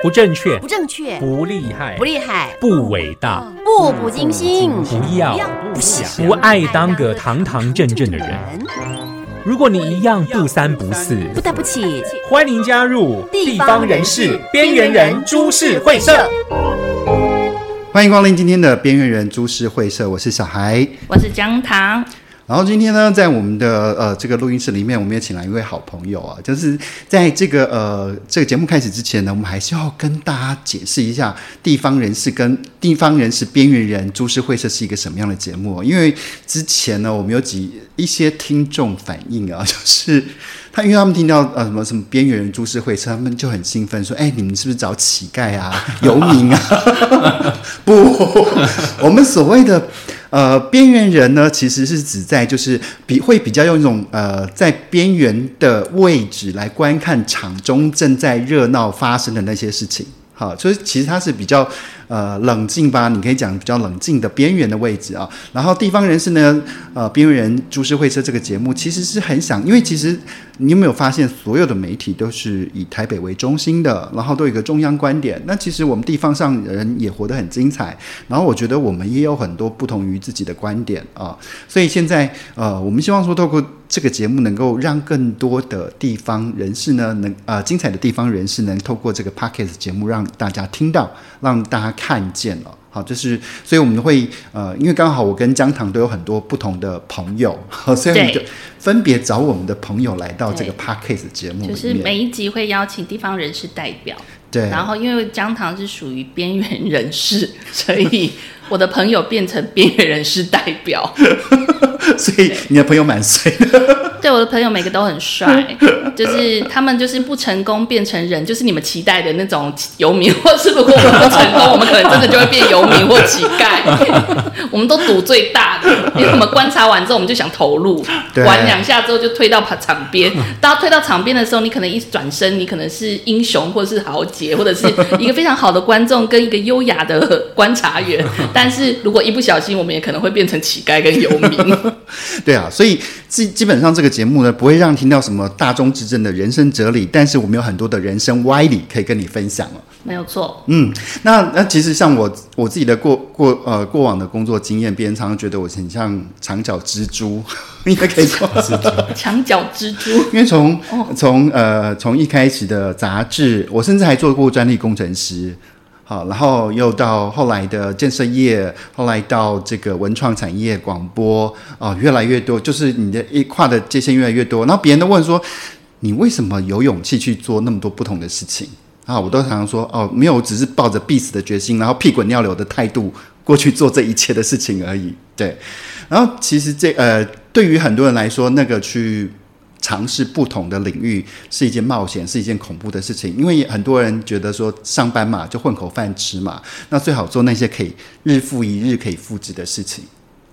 不正确，不正确，不厉害，不厉害，不伟大，步步惊心，不要不想不爱当个堂堂正正的人。如果你一样不三不四，不得不起，欢迎加入地方人士边缘人株式会社。欢迎光临今天的边缘人株式会社，我是小孩。我是姜糖，然后今天呢，在我们的呃这个录音室里面，我们也请来一位好朋友啊，就是在这个呃这个节目开始之前呢，我们还是要跟大家解释一下地方人士 跟地方人士边缘人株式会社是一个什么样的节目哦。因为之前呢，我们有几一些听众反映啊，就是他因为他们听到呃什么什么边缘人株式会社，他们就很兴奋说，哎，你们是不是找乞丐啊、游民啊？不，我们所谓的。呃，边缘人呢，其实是指在就是比会比较用一种呃在边缘的位置来观看场中正在热闹发生的那些事情。好，所以其实它是比较呃冷静吧，你可以讲比较冷静的边缘的位置啊。然后地方人士呢，呃，边缘人株式会社这个节目其实是很想，因为其实你有没有发现，所有的媒体都是以台北为中心的，然后都有一个中央观点。那其实我们地方上人也活得很精彩，然后我觉得我们也有很多不同于自己的观点啊。所以现在呃，我们希望说透过这个节目，能够让更多的地方人士呢，能呃精彩的地方人士能透过这个 podcast 节目让大家听到，让大家看见了。好，就是所以我们会呃，因为刚好我跟姜糖都有很多不同的朋友，所以我们就分别找我们的朋友来到这个 podcast 节目里面。就是每一集会邀请地方人士代表，对，然后因为姜糖是属于边缘人士，所以我的朋友变成边缘人士代表。所以你的朋友蛮衰的。对，我的朋友每个都很帅，就是他们就是不成功变成人，就是你们期待的那种游民，或是如果我们不成功，我们可能真的就会变游民或乞丐。我们都赌最大的，因为我们观察完之后，我们就想投入，玩两下之后就推到场边。当推到场边的时候，你可能一转身，你可能是英雄，或者是豪杰，或者是一个非常好的观众跟一个优雅的观察员。但是如果一不小心，我们也可能会变成乞丐跟游民。对啊，所以基基本上这个节目呢，不会让你听到什么大众之正的人生哲理，但是我们有很多的人生歪理可以跟你分享哦。没有错，嗯，那那其实像我我自己的过过呃过往的工作经验，别人常常觉得我很像长脚蜘蛛，应该可以说是这样。墙角蜘蛛。因为从从呃从一开始的杂志，我甚至还做过专利工程师，好，然后又到后来的建设业，后来到这个文创产业、广播啊、越来越多，就是你的一跨的界限越来越多。然后别人都问说，你为什么有勇气去做那么多不同的事情？啊，我都常常说，哦，没有，只是抱着必死的决心，然后屁滚尿流的态度过去做这一切的事情而已。对，然后其实这呃，对于很多人来说，那个去尝试不同的领域是一件冒险，是一件恐怖的事情，因为很多人觉得说上班嘛，就混口饭吃嘛，那最好做那些可以日复一日可以复制的事情。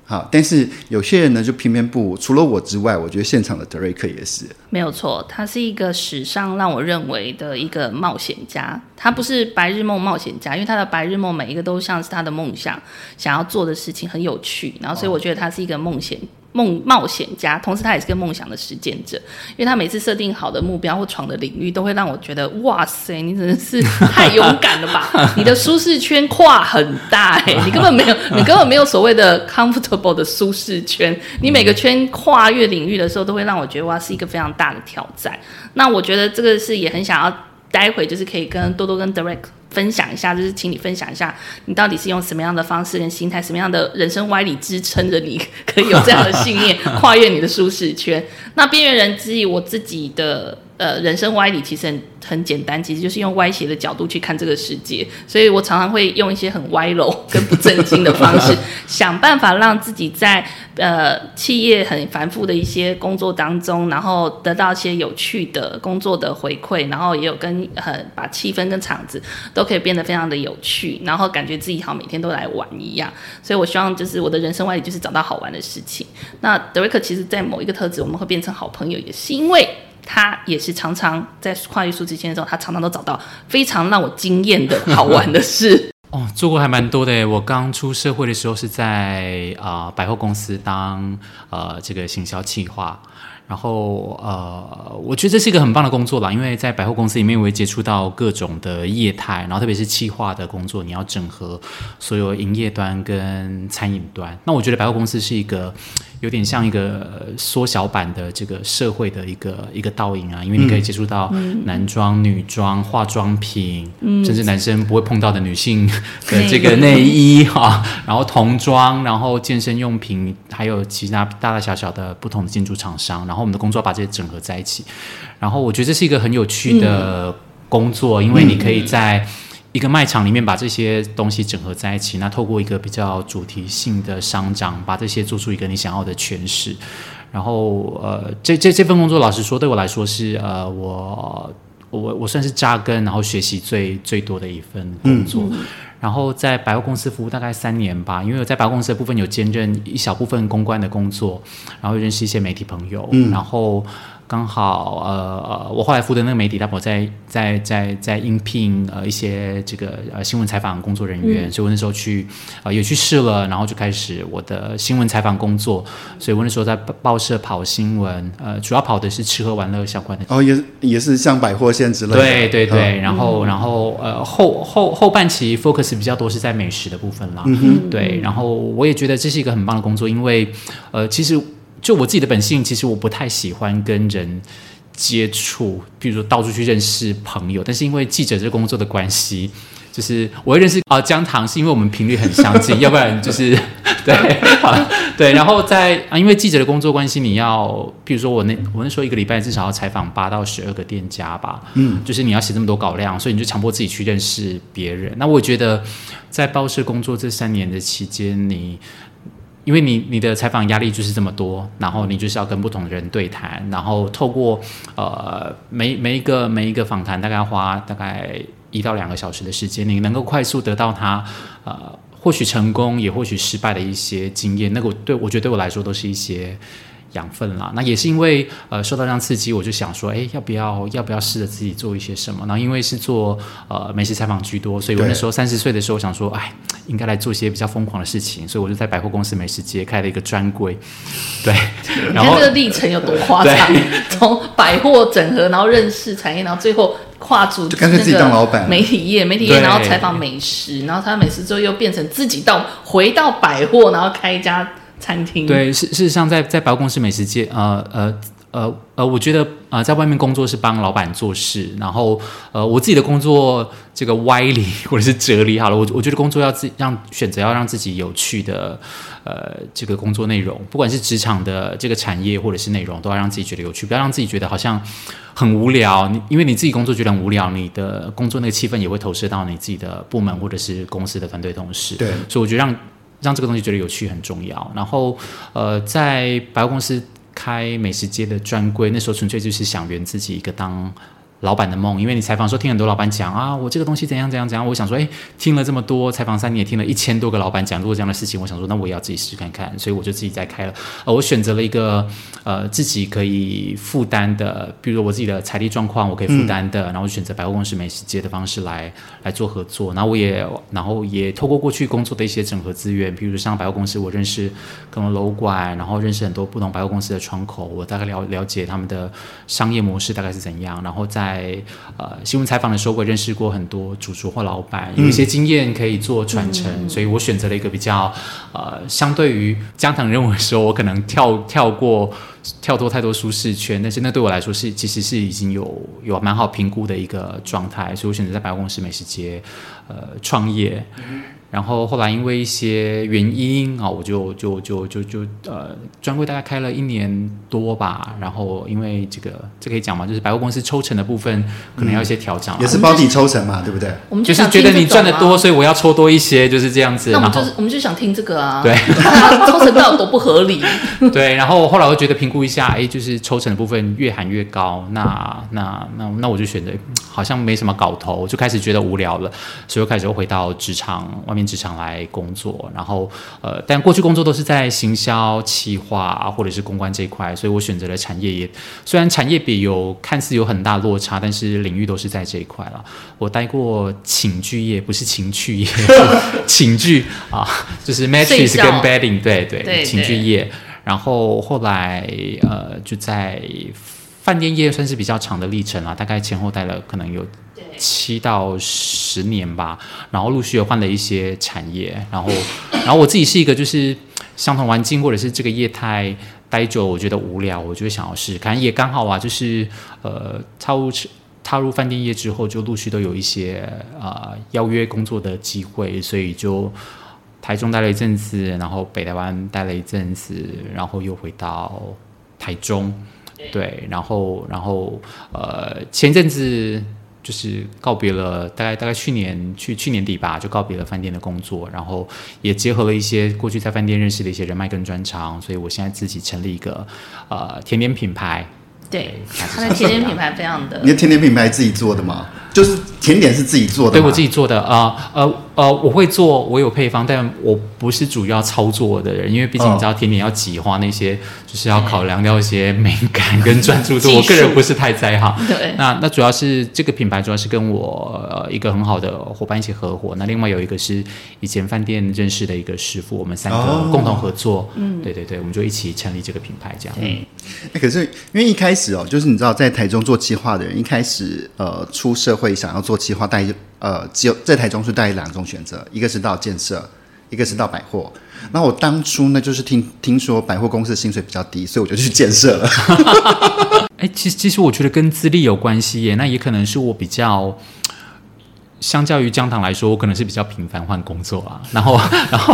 好，但是有些人呢就偏偏不，除了我之外，我觉得现场的德瑞克也是。没有错，他是一个史上让我认为的一个冒险家。他不是白日梦冒险家，因为他的白日梦每一个都像是他的梦想，想要做的事情很有趣。然后，所以我觉得他是一个梦险梦冒险家，同时他也是个梦想的实践者。因为他每次设定好的目标或闯的领域，都会让我觉得，哇塞，你真的是太勇敢了吧！你的舒适圈跨很大哎、你根本没有，你根本没有所谓的 comfortable 的舒适圈。你每个圈跨越领域的时候，都会让我觉得哇，是一个非常大的挑战。那我觉得这个是也很想要，待会就是可以跟多多跟 Direct 分享一下，就是请你分享一下，你到底是用什么样的方式跟心态，什么样的人生歪理支撑着你，可以有这样的信念，跨越你的舒适圈。那边缘人之一，我自己的呃人生歪理其实很很简单，其实就是用歪斜的角度去看这个世界，所以我常常会用一些很歪楼跟不正经的方式，想办法让自己在呃企业很繁复的一些工作当中，然后得到一些有趣的工作的回馈，然后也有跟呃把气氛跟场子都可以变得非常的有趣，然后感觉自己好像每天都来玩一样。所以我希望就是我的人生歪理就是找到好玩的事情。那德瑞克其实在某一个特质我们会变成好朋友，也是因为。他也是常常在跨越数之间的时候，他常常都找到非常让我惊艳的好玩的事。哦，做过还蛮多的。我刚出社会的时候是在啊、百货公司当呃这个行销企划，然后呃，我觉得这是一个很棒的工作啦，因为在百货公司里面，我会接触到各种的业态，然后特别是企划的工作，你要整合所有营业端跟餐饮端。那我觉得百货公司是一个有点像一个缩小版的这个社会的一个一个倒影啊，因为你可以接触到男装、女装、化妆品，甚至男生不会碰到的女性的这个内衣哈，然后童装，然后健身用品，还有其他大大小小的不同的进驻厂商，然后我们的工作把这些整合在一起。然后我觉得这是一个很有趣的工作，因为你可以在一个卖场里面把这些东西整合在一起，那透过一个比较主题性的商长，把这些做出一个你想要的诠释。然后呃，这这这份工作，老实说，对我来说是呃，我我我算是扎根，然后学习最最多的一份工作。然后在百货公司服务大概三年吧，因为我在百货公司的部分有兼任一小部分公关的工作，然后认识一些媒体朋友，然后。刚好呃，我后来负责那个媒体，他我在在在在应聘呃一些这个呃新闻采访工作人员，所以我那时候去呃也去试了，然后就开始我的新闻采访工作。所以我那时候在报社跑新闻，呃，主要跑的是吃喝玩乐相关的。哦，也也是像百货线之类的。对对对，然后然后呃后后后半期 focus 比较多是在美食的部分啦。嗯对，然后我也觉得这是一个很棒的工作，因为呃其实。就我自己的本性，其实我不太喜欢跟人接触，比如说到处去认识朋友。但是因为记者这工作的关系，就是我会认识啊姜糖，是因为我们频率很相近，要不然就是对 对。然后在啊，因为记者的工作关系，你要比如说我那我那时候一个礼拜至少要采访八到十二个店家吧，嗯，就是你要写这么多稿量，所以你就强迫自己去认识别人。那我觉得在报社工作这三年的期间，你。因为你你的采访压力就是这么多，然后你就是要跟不同的人对谈，然后透过呃每每一个每一个访谈大概花大概一到两个小时的时间，你能够快速得到他呃或许成功也或许失败的一些经验，那个对我觉得对我来说都是一些。养分啦，那也是因为呃受到这样刺激，我就想说，哎，要不要要不要试着自己做一些什么？然后因为是做呃美食采访居多，所以我那时候三十岁的时候想说，哎，应该来做一些比较疯狂的事情，所以我就在百货公司美食街开了一个专柜。对，然后这个历程有多夸张？从百货整合，然后认识产业，然后最后跨足就干脆自己当老板，媒体业，媒体业，然后采访美食，然后他美食之后又变成自己到回到百货，然后开一家。餐厅对，事事实上，在在百货公司美食界，呃呃呃呃，我觉得呃，在外面工作是帮老板做事，然后呃，我自己的工作这个歪理或者是哲理好了，我我觉得工作要自让选择要让自己有趣的呃这个工作内容，不管是职场的这个产业或者是内容，都要让自己觉得有趣，不要让自己觉得好像很无聊。你因为你自己工作觉得很无聊，你的工作那个气氛也会投射到你自己的部门或者是公司的团队同事。对，所以我觉得让。让这个东西觉得有趣很重要。然后，呃，在百货公司开美食街的专柜，那时候纯粹就是想圆自己一个当。老板的梦，因为你采访说听很多老板讲啊，我这个东西怎样怎样怎样，我想说，哎，听了这么多采访三年，听了一千多个老板讲过这样的事情，我想说，那我也要自己试试看看，所以我就自己在开了。呃，我选择了一个呃自己可以负担的，比如说我自己的财力状况我可以负担的，然后选择百货公司美食街的方式来来做合作。然后我也然后也透过过去工作的一些整合资源，比如像百货公司，我认识各种楼管，然后认识很多不同百货公司的窗口，我大概了了解他们的商业模式大概是怎样，然后在在呃新闻采访的时候，我认识过很多主厨或老板，有一些经验可以做传承，所以我选择了一个比较呃，相对于江腾认为说，我可能跳跳过跳脱太多舒适圈，但是那对我来说是其实是已经有有蛮好评估的一个状态，所以我选择在百货公司美食街呃创业。然后后来因为一些原因啊，我就就就就就呃专柜大概开了一年多吧。然后因为这个这可以讲嘛，就是百货公司抽成的部分可能要一些调整，也是包底抽成嘛，对不对？我们就是觉得你赚的多，所以我要抽多一些，就是这样子。那我们就是我们就想听这个啊，对，抽成到底多不合理？对。然后后来我觉得评估一下，哎，就是抽成的部分越喊越高，那那那那我就选择好像没什么搞头，就开始觉得无聊了，所以又开始又回到职场外面。职场来工作，然后呃，但过去工作都是在行销、企划或者是公关这一块，所以我选择了产业业。虽然产业比有看似有很大落差，但是领域都是在这一块了。我待过寝具业，不是情趣业，寝具啊，就是 mattress 跟 bedding，对对，寝具业。然后后来呃就在饭店业算是比较长的历程啦，大概前后待了可能有七到十年吧，然后陆续有换了一些产业，然后然后我自己是一个就是相同环境或者是这个业态待久，我觉得无聊，我就想要试试看，也刚好啊，就是呃踏入踏入饭店业之后，就陆续都有一些呃邀约工作的机会，所以就台中待了一阵子，然后北台湾待了一阵子，然后又回到台中。对，然后，然后，呃，前阵子就是告别了，大概大概去年去去年底吧，就告别了饭店的工作，然后也结合了一些过去在饭店认识的一些人脉跟专长，所以我现在自己成立一个呃甜点品牌。对，他的甜点品牌非常的。你的甜点品牌自己做的吗？就是甜点是自己做的，对我自己做的啊，呃呃，我会做，我有配方，但我不是主要操作的人，因为毕竟你知道甜点要挤花那些，就是要考量掉一些美感跟专注度，我个人不是太在行。对，那那主要是这个品牌主要是跟我呃一个很好的伙伴一起合伙，那另外有一个是以前饭店认识的一个师傅，我们三个共同合作，嗯，对对对，我们就一起成立这个品牌这样。对，可是因为一开始哦，就是你知道在台中做计划的人，一开始呃出社会。想要做计划，带呃，只有在台中是带两种选择，一个是到建设，一个是到百货。那我当初呢，就是听听说百货公司的薪水比较低，所以我就去建设了。哎，其实其实我觉得跟资历有关系耶，那也可能是我比较。相较于江糖来说，我可能是比较频繁换工作啊，然后，然后，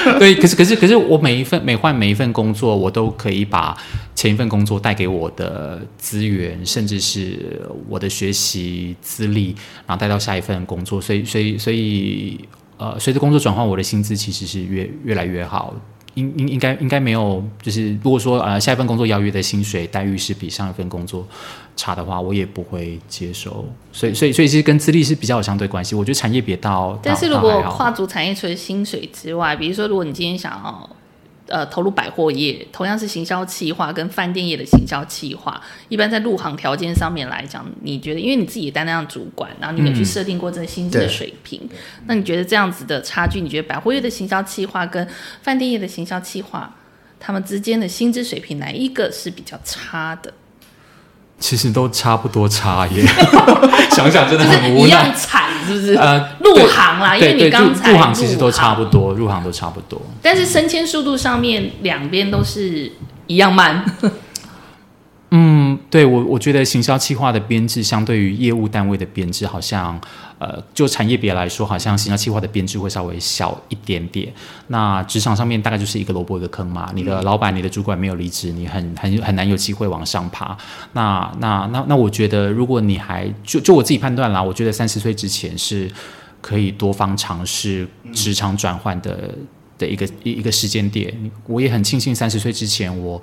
对，可是，可是，可是，我每一份每换每一份工作，我都可以把前一份工作带给我的资源，甚至是我的学习资历，然后带到下一份工作，所以，所以，所以，呃，随着工作转换，我的薪资其实是越越来越好。应应应该应该没有，就是如果说呃下一份工作邀约的薪水待遇是比上一份工作差的话，我也不会接受。所以所以所以其实跟资历是比较有相对关系。我觉得产业别到，但是如果跨足产业除了薪水之外，比如说如果你今天想要。呃，投入百货业，同样是行销企划跟饭店业的行销企划，一般在入行条件上面来讲，你觉得，因为你自己也担当主管，然后你也去设定过这个薪资的水平，那你觉得这样子的差距，你觉得百货业的行销企划跟饭店业的行销企划，他们之间的薪资水平哪一个是比较差的？其实都差不多差耶，想想真的很无奈。一样惨是不是？呃，入行啦，因为你刚才入行其实都差不多，入行都差不多。但是升迁速度上面两边都是一样慢。嗯，对我我觉得行销企划的编制相对于业务单位的编制，好像呃，就产业别来说，好像行销企划的编制会稍微小一点点。那职场上面大概就是一个萝卜一个坑嘛，你的老板、你的主管没有离职，你很很很难有机会往上爬。那那那那，我觉得如果你还就就我自己判断啦，我觉得三十岁之前是可以多方尝试职场转换的的一个一一个时间点。我也很庆幸三十岁之前我。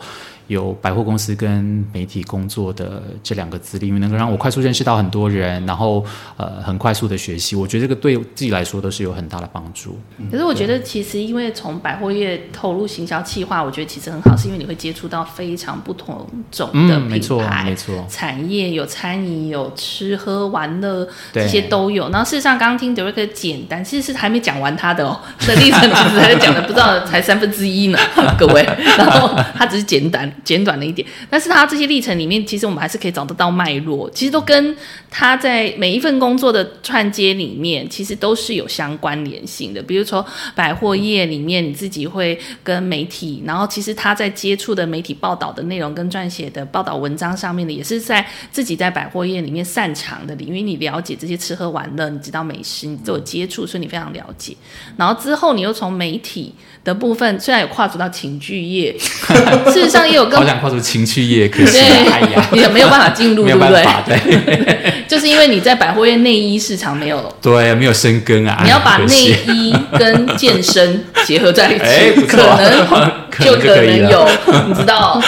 有百货公司跟媒体工作的这两个资历，因为能够让我快速认识到很多人，然后呃很快速的学习，我觉得这个对自己来说都是有很大的帮助。可是我觉得其实因为从百货业投入行销企划，我觉得其实很好，是因为你会接触到非常不同种的品牌、没错产业，有餐饮、有吃喝玩乐这些都有。然后事实上刚刚听德瑞克简单，其实是还没讲完他的哦的历程，其实还讲的不知道才三分之一呢，各位。然后他只是简单。简短了一点，但是他这些历程里面，其实我们还是可以找得到脉络，其实都跟他在每一份工作的串接里面，其实都是有相关联性的。比如说百货业里面，你自己会跟媒体，然后其实他在接触的媒体报道的内容跟撰写的报道文章上面的，也是在自己在百货业里面擅长的领域，你了解这些吃喝玩乐，你知道美食，你都有接触，所以你非常了解。然后之后你又从媒体。的部分虽然有跨足到情趣业，事实上也有跟好想跨足情趣业，可是哎呀，也没有办法进入，对不对？对，就是因为你在百货业内衣市场没有，对，没有深耕啊。你要把内衣跟健身结合在一起，可能就可能有，你知道，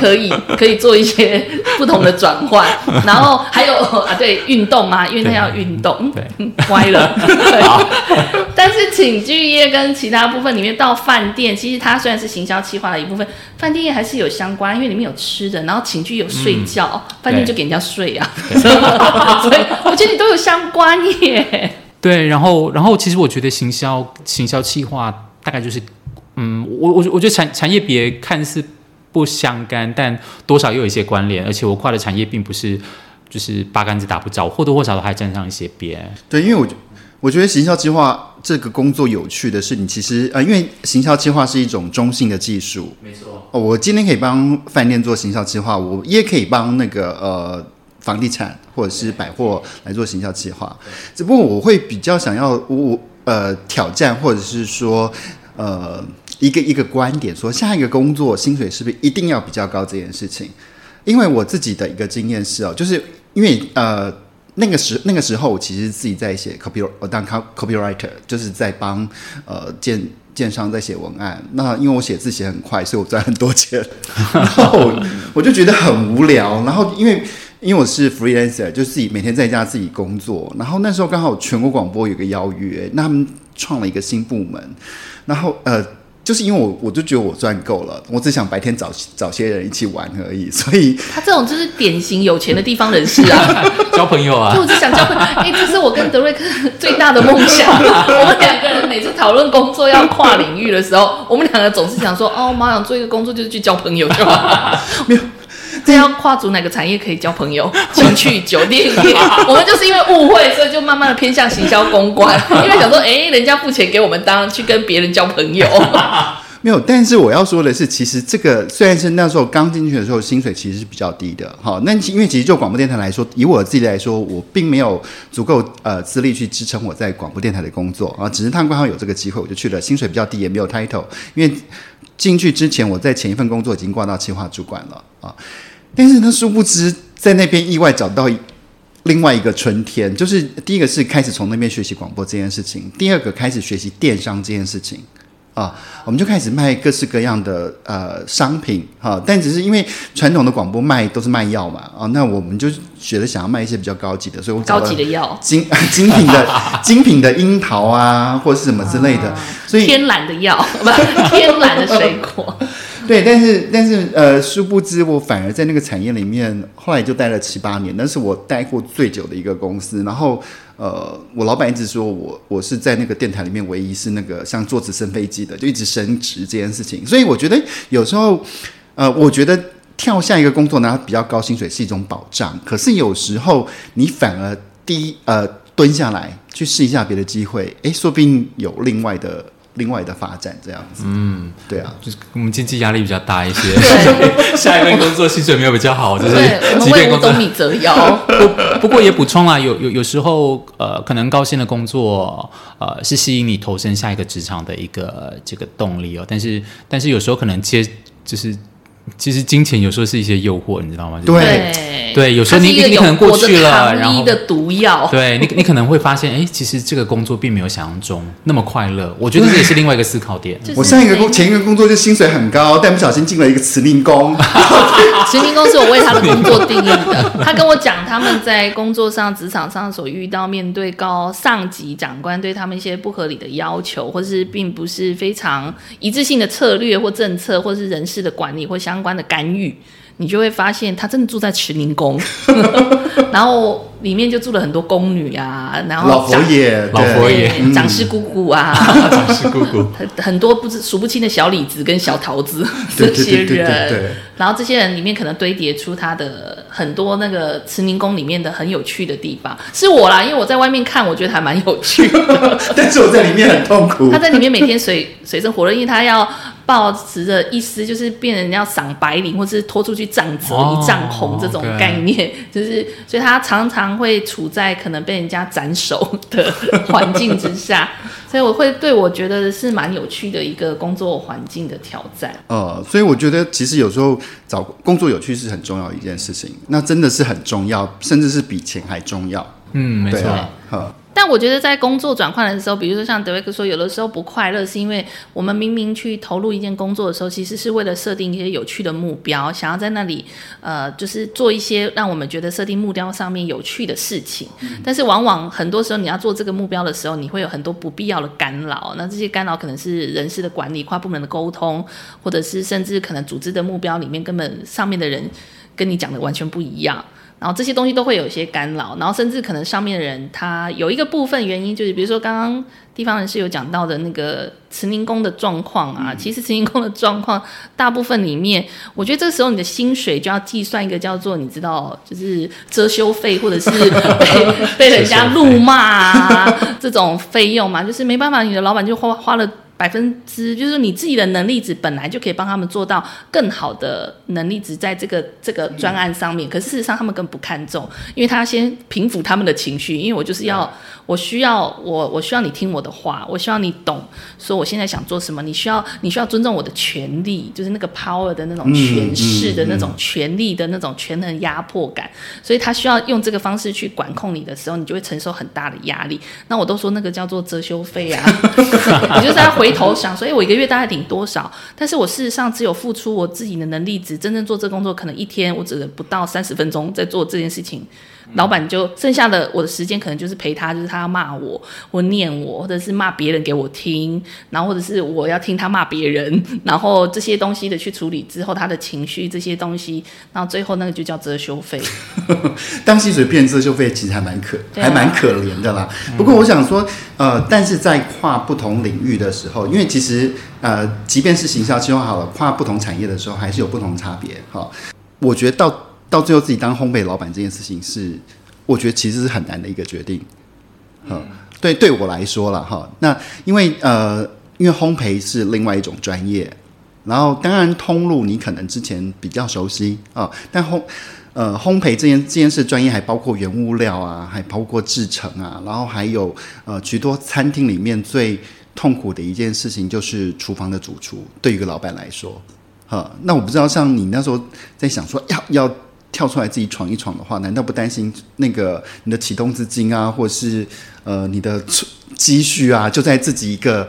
可以可以做一些不同的转换。然后还有啊，对，运动啊，因为它要运动，对，歪了。但是寝具业跟其他部分里面到饭店，其实它虽然是行销企划的一部分，饭店业还是有相关，因为里面有吃的，然后寝具有睡觉，饭店就给人家睡啊，所以我觉得你都有相关耶。对，然后然后其实我觉得行销行销企划大概就是嗯，我我我觉得产产业别看似不相干，但多少又有一些关联，而且我跨的产业并不是就是八竿子打不着，或多或少都还沾上一些边。对，因为我觉我觉得行销计划这个工作有趣的是，你其实呃，因为行销计划是一种中性的技术，没错，哦，我今天可以帮饭店做行销计划，我也可以帮那个呃房地产或者是百货来做行销计划。只不过我会比较想要我我呃挑战，或者是说呃一个一个观点，说下一个工作薪水是不是一定要比较高这件事情？因为我自己的一个经验是哦，就是因为呃。那个时那个时候，我其实自己在写 copy，我当 copywriter，就是在帮呃建建商在写文案。那因为我写字写很快，所以我赚很多钱。然后我我就觉得很无聊。然后因为因为我是 freelancer，就自己每天在家自己工作。然后那时候刚好全国广播有个邀约，那他们创了一个新部门。然后呃。就是因为我我就觉得我赚够了，我只想白天找找些人一起玩而已，所以他这种就是典型有钱的地方人士啊，交朋友啊，就我只想交朋友。哎，这是我跟德瑞克最大的梦想。我们两个人每次讨论工作要跨领域的时候，我们两个总是想说，哦，我们想做一个工作就是去交朋友就好。没有。这要跨足哪个产业可以交朋友？情趣酒店，我们就是因为误会，所以就慢慢的偏向行销公关，因为想说，哎，人家付钱给我们当，去跟别人交朋友。没有，但是我要说的是，其实这个虽然是那时候刚进去的时候，薪水其实是比较低的。好，那因为其实就广播电台来说，以我自己来说，我并没有足够呃资历去支撑我在广播电台的工作啊，只是他们刚好有这个机会，我就去了。薪水比较低，也没有 title，因为进去之前我在前一份工作已经挂到企划主管了啊。但是呢，殊不知在那边意外找到另外一个春天，就是第一个是开始从那边学习广播这件事情，第二个开始学习电商这件事情。啊，我们就开始卖各式各样的呃商品哈，但只是因为传统的广播卖都是卖药嘛啊，那我们就觉得想要卖一些比较高级的，所以我高级的药精精品的 精品的樱桃啊，或者是什么之类的，所以天然的药不天然的水果。对，但是但是呃，殊不知我反而在那个产业里面，后来就待了七八年，那是我待过最久的一个公司。然后呃，我老板一直说我我是在那个电台里面唯一是那个像坐直升飞机的，就一直升职这件事情。所以我觉得有时候呃，我觉得跳下一个工作拿比较高薪水是一种保障，可是有时候你反而低呃蹲下来去试一下别的机会，诶，说不定有另外的。另外的发展这样子，嗯，对啊，就是我们经济压力比较大一些，下一份工作薪水没有比较好，就是即便工作你折腰。不不过也补充啊，有有有时候呃，可能高薪的工作呃是吸引你投身下一个职场的一个这个动力哦，但是但是有时候可能接就是。其实金钱有时候是一些诱惑，你知道吗？对对，有时候你你可能过去了，然后的毒药，对你你可能会发现，哎，其实这个工作并没有想象中那么快乐。我觉得这也是另外一个思考点。我上一个工前一个工作就薪水很高，但不小心进了一个慈宁宫。慈宁宫是我为他的工作定义的。他跟我讲，他们在工作上、职场上所遇到面对高上级长官对他们一些不合理的要求，或是并不是非常一致性的策略或政策，或是人事的管理或相。相关的干预，你就会发现他真的住在慈宁宫，然后里面就住了很多宫女啊，然后老佛爷、老佛爷、长师姑姑啊，长师姑姑，很很多不知数不清的小李子跟小桃子这些人，然后这些人里面可能堆叠出他的很多那个慈宁宫里面的很有趣的地方，是我啦，因为我在外面看，我觉得还蛮有趣的，但是我在里面很痛苦。他在里面每天水水深火热，因为他要。抱持着意思就是变人要赏白领，或是拖出去杖责一丈红这种概念，就是所以他常常会处在可能被人家斩首的环境之下，所以我会对我觉得是蛮有趣的一个工作环境的挑战。呃，所以我觉得其实有时候找工作有趣是很重要一件事情，那真的是很重要，甚至是比钱还重要。嗯，没错。但我觉得在工作转换的时候，比如说像德维克说，有的时候不快乐，是因为我们明明去投入一件工作的时候，其实是为了设定一些有趣的目标，想要在那里呃，就是做一些让我们觉得设定目标上面有趣的事情。但是往往很多时候你要做这个目标的时候，你会有很多不必要的干扰。那这些干扰可能是人事的管理、跨部门的沟通，或者是甚至可能组织的目标里面根本上面的人跟你讲的完全不一样。然后这些东西都会有一些干扰，然后甚至可能上面的人他有一个部分原因就是，比如说刚刚地方人士有讲到的那个慈宁宫的状况啊，其实慈宁宫的状况大部分里面，我觉得这个时候你的薪水就要计算一个叫做你知道就是遮羞费或者是被 被人家怒骂啊这种费用嘛，就是没办法，你的老板就花花了。百分之就是你自己的能力值本来就可以帮他们做到更好的能力值在这个这个专案上面，可是事实上他们更不看重，因为他先平抚他们的情绪，因为我就是要我需要我我需要你听我的话，我需要你懂，说我现在想做什么，你需要你需要尊重我的权利，就是那个 power 的那种权势的那种权力的那种权衡压迫感，所以他需要用这个方式去管控你的时候，你就会承受很大的压力。那我都说那个叫做遮羞费啊，你就是要回。投降，所以我一个月大概领多少？但是我事实上只有付出我自己的能力值，真正做这工作，可能一天我只能不到三十分钟在做这件事情。老板就剩下的我的时间，可能就是陪他，就是他要骂我，或念我，或者是骂别人给我听，然后或者是我要听他骂别人，然后这些东西的去处理之后，他的情绪这些东西，然后最后那个就叫遮羞费。当薪水变遮羞费，其实还蛮可，还蛮可怜的啦。不过我想说，呃，但是在跨不同领域的时候，因为其实呃，即便是行销计划好了，跨不同产业的时候，还是有不同差别。哈，我觉得到。到最后自己当烘焙老板这件事情是，我觉得其实是很难的一个决定。嗯，对，对我来说了哈。那因为呃，因为烘焙是另外一种专业，然后当然通路你可能之前比较熟悉啊，但烘呃烘焙这件这件事专业还包括原物料啊，还包括制成啊，然后还有呃许多餐厅里面最痛苦的一件事情就是厨房的主厨，对于一个老板来说，哈，那我不知道像你那时候在想说要要。跳出来自己闯一闯的话，难道不担心那个你的启动资金啊，或是呃你的积蓄啊，就在自己一个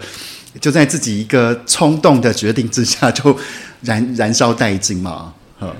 就在自己一个冲动的决定之下就燃燃烧殆尽吗？嗯。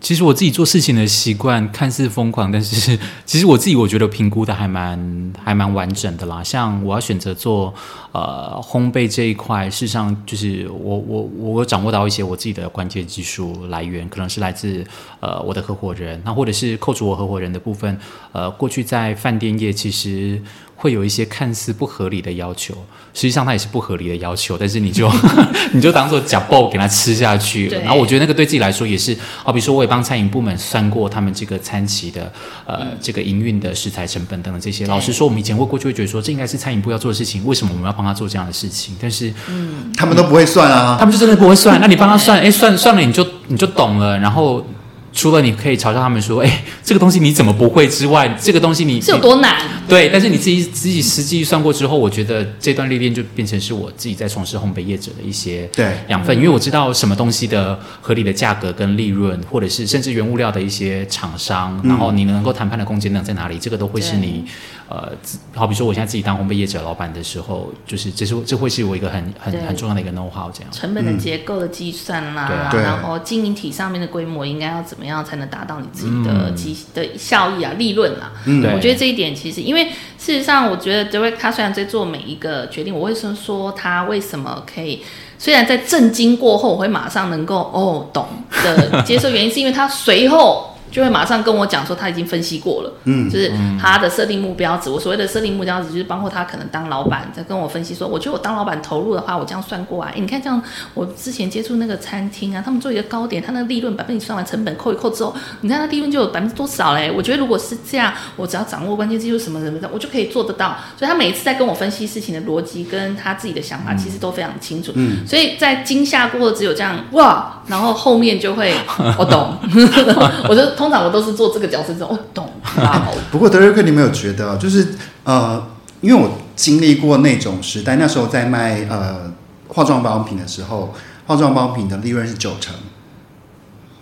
其实我自己做事情的习惯看似疯狂，但是 其实我自己我觉得评估的还蛮还蛮完整的啦。像我要选择做呃烘焙这一块，事实上就是我我我掌握到一些我自己的关键技术来源，可能是来自呃我的合伙人，那或者是扣除我合伙人的部分，呃过去在饭店业其实。会有一些看似不合理的要求，实际上它也是不合理的要求，但是你就 你就当做假爆给他吃下去。然后我觉得那个对自己来说也是，好比说我也帮餐饮部门算过他们这个餐期的呃这个营运的食材成本等等这些。老实说，我们以前会过去会觉得说这应该是餐饮部要做的事情，为什么我们要帮他做这样的事情？但是嗯，他们都不会算啊，他们就真的不会算。那你帮他算，哎，算算了你就你就懂了，然后。除了你可以嘲笑他们说：“哎，这个东西你怎么不会？”之外，这个东西你是有多难？对，但是你自己自己实际算过之后，我觉得这段历练就变成是我自己在从事烘焙业者的一些对养分，因为我知道什么东西的合理的价格跟利润，或者是甚至原物料的一些厂商，然后你能够谈判的空间呢在哪里？这个都会是你。呃，好比说，我现在自己当烘焙业者老板的时候，就是这是这会是我一个很很很重要的一个 know how，这样成本的结构的计算啦，然后经营体上面的规模应该要怎么样才能达到你自己的绩的效益啊、利润啊？嗯，我觉得这一点其实，因为事实上，我觉得这位他虽然在做每一个决定，我为什么说他为什么可以，虽然在震惊过后，我会马上能够哦懂的接受，原因是因为他随后。就会马上跟我讲说他已经分析过了，嗯，就是他的设定目标值。我所谓的设定目标值，就是包括他可能当老板在跟我分析说，我觉得我当老板投入的话，我这样算过啊，哎，你看这样，我之前接触那个餐厅啊，他们做一个糕点，他那个利润百分之算完成本扣一扣之后，你看他利润就有百分之多少嘞？我觉得如果是这样，我只要掌握关键技术什么什么的，我就可以做得到。所以他每一次在跟我分析事情的逻辑跟他自己的想法，其实都非常清楚。嗯，所以在惊吓过后只有这样哇，然后后面就会我懂，我就。通常我都是做这个角色之后，我懂。不过德瑞克，你没有觉得，就是呃，因为我经历过那种时代，那时候在卖呃化妆保养品的时候，化妆保养品的利润是九成。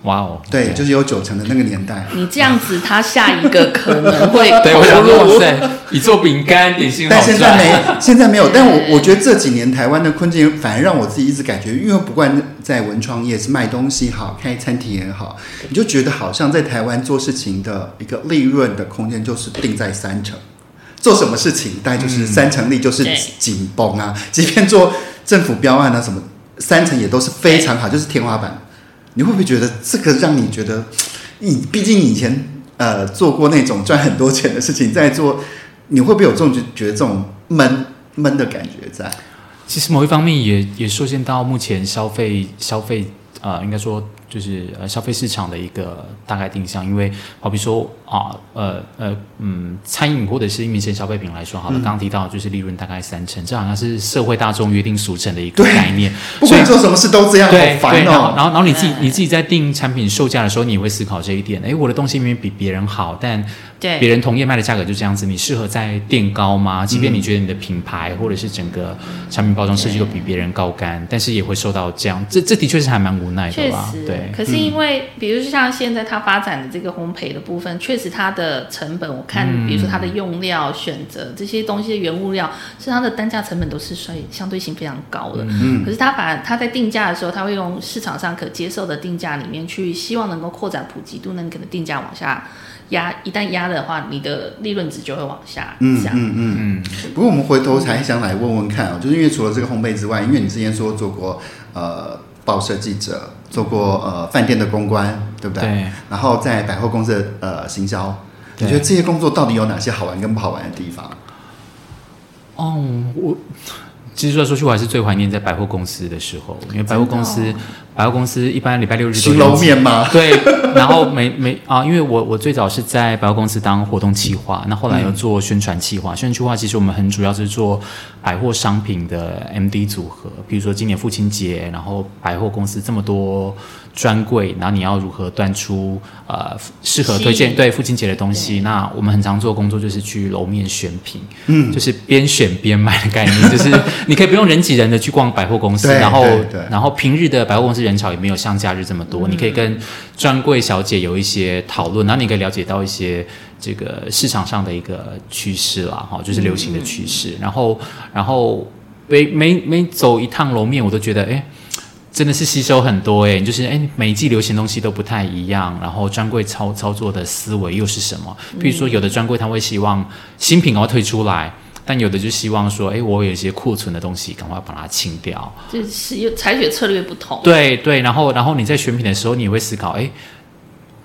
哇哦，对，就是有九成的那个年代。你这样子，他下一个可能会对我想说，哇塞，你做饼干点心，但现在没，现在没有。但我我觉得这几年台湾的困境，反而让我自己一直感觉，因为不管在文创业是卖东西好，开餐厅也好，你就觉得好像在台湾做事情的一个利润的空间就是定在三成，做什么事情大概就是三成利就是紧绷啊。即便做政府标案啊什么，三成也都是非常好，就是天花板。你会不会觉得这个让你觉得，你毕竟以前呃做过那种赚很多钱的事情，在做，你会不会有这种觉觉得这种闷闷的感觉在？其实某一方面也也受限到目前消费消费呃，应该说就是呃消费市场的一个大概定向，因为好比说啊呃呃嗯，餐饮或者是民生消费品来说，好了，刚刚提到就是利润大概三成，这好像是社会大众约定俗成的一个概念，不管做什么事都这样，好烦哦。然后然后你自己你自己在定产品售价的时候，你也会思考这一点。哎，我的东西明明比别人好，但对别人同业卖的价格就这样子，你适合在垫高吗？即便你觉得你的品牌或者是整个产品包装设计都比别人高干，但是也会受到这样，这这的确是还蛮无奈的确啦。实，对，嗯可是因为，比如说像现在它发展的这个烘焙的部分，确实它的成本，我看，嗯比如说它的用料选择这些东西的原物料，是它的单价成本都是算相对性非常高的。嗯可是它把它在定价的时候，它会用市场上可接受的定价里面去，希望能够扩展普及度，那你可能定价往下压，一旦压的话，你的利润值就会往下降。嗯嗯嗯。不过我们回头才想来问问看哦，就是因为除了这个烘焙之外，因为你之前说做过呃报社记者，做过呃饭店的公关，对不对？对。然后在百货公司的呃行销，你觉得这些工作到底有哪些好玩跟不好玩的地方？哦，我其实说来说去，我还是最怀念在百货公司的时候，因为百货公司，哦百货公司一般礼拜六日都楼面嘛？对，然后每每啊，因为我我最早是在百货公司当活动企划，那后来又做宣传企划。宣传企划其实我们很主要是做百货商品的 MD 组合，比如说今年父亲节，然后百货公司这么多专柜，然后你要如何端出呃适合推荐对父亲节的东西？那我们很常做的工作就是去楼面选品，嗯，就是边选边买的概念，就是你可以不用人挤人的去逛百货公司，然后然后平日的百货公司人潮也没有像假日这么多，你可以跟专柜小姐有一些讨论，然后你可以了解到一些这个市场上的一个趋势啦，哈，就是流行的趋势。然后，然后每每每走一趟楼面，我都觉得，哎。真的是吸收很多哎，就是哎，每一季流行东西都不太一样，然后专柜操操作的思维又是什么？比如说，有的专柜他会希望新品赶快推出来，但有的就希望说，哎，我有一些库存的东西，赶快把它清掉。就是有采取策略不同。对对，然后然后你在选品的时候，你也会思考，哎，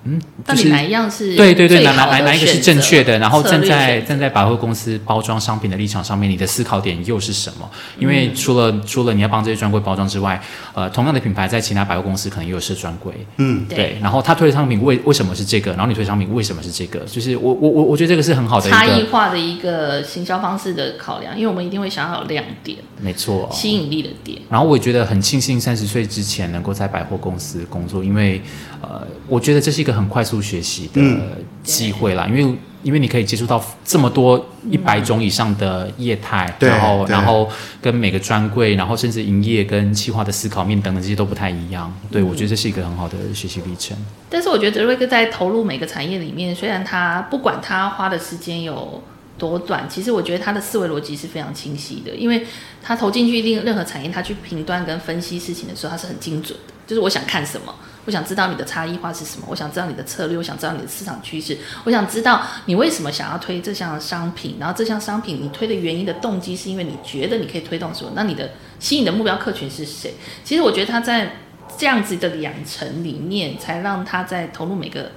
嗯，就是到底哪一样是对对对，哪哪哪哪一个是正确的？然后站在站在百货公司包装商品的立场上面，你的思考点又是什么？因为除了除了你要帮这些专柜包装之外，呃，同样的品牌在其他百货公司可能也有设专柜，嗯，对。然后他推的商品为为什么是这个？然后你推的商品为什么是这个？就是我我我我觉得这个是很好的差异，化的一个行销方式的考量，因为我们一定会想要有亮点、没错，吸引力的点。然后我也觉得很庆幸三十岁之前能够在百货公司工作，因为呃，我觉得这是一个很快速学习的嗯机会啦，因为因为你可以接触到这么多一百种以上的业态，对然后然后跟每个专柜，然后甚至营业跟企划的思考面等等这些都不太一样。对我觉得这是一个很好的学习历程。但是我觉得德瑞克在投入每个产业里面，虽然他不管他花的时间有多短，其实我觉得他的思维逻辑是非常清晰的，因为他投进去一定任何产业，他去评断跟分析事情的时候，他是很精准的。就是我想看什么，我想知道你的差异化是什么，我想知道你的策略，我想知道你的市场趋势，我想知道你为什么想要推这项商品，然后这项商品你推的原因的动机是因为你觉得你可以推动什么？那你的吸引的目标客群是谁？其实我觉得他在这样子的两层里面，才让他在投入每个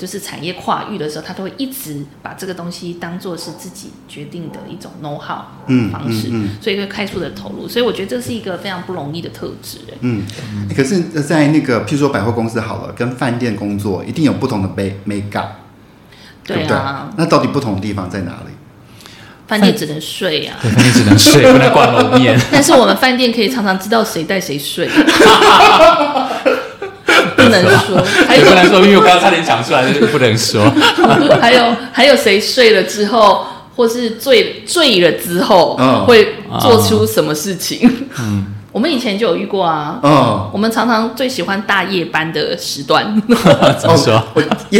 就是产业跨域的时候，他都会一直把这个东西当做是自己决定的一种 know how 嗯方式，嗯所以会快速的投入。所以我觉得这是一个非常不容易的特质。哎嗯，可是，在那个譬如说百货公司好了，跟饭店工作一定有不同的 make make up，对不对？对啊，那到底不同的地方在哪里？饭店只能睡啊，对，你只能睡，不能挂楼面。但是我们饭店可以常常知道谁带谁睡。不能说，还有不能说，因为我刚刚差点讲出来，就是不能说。还有还有谁睡了之后，或是醉醉了之后，嗯会做出什么事情？嗯，我们以前就有遇过啊。嗯，我们常常最喜欢大夜班的时段，怎么说？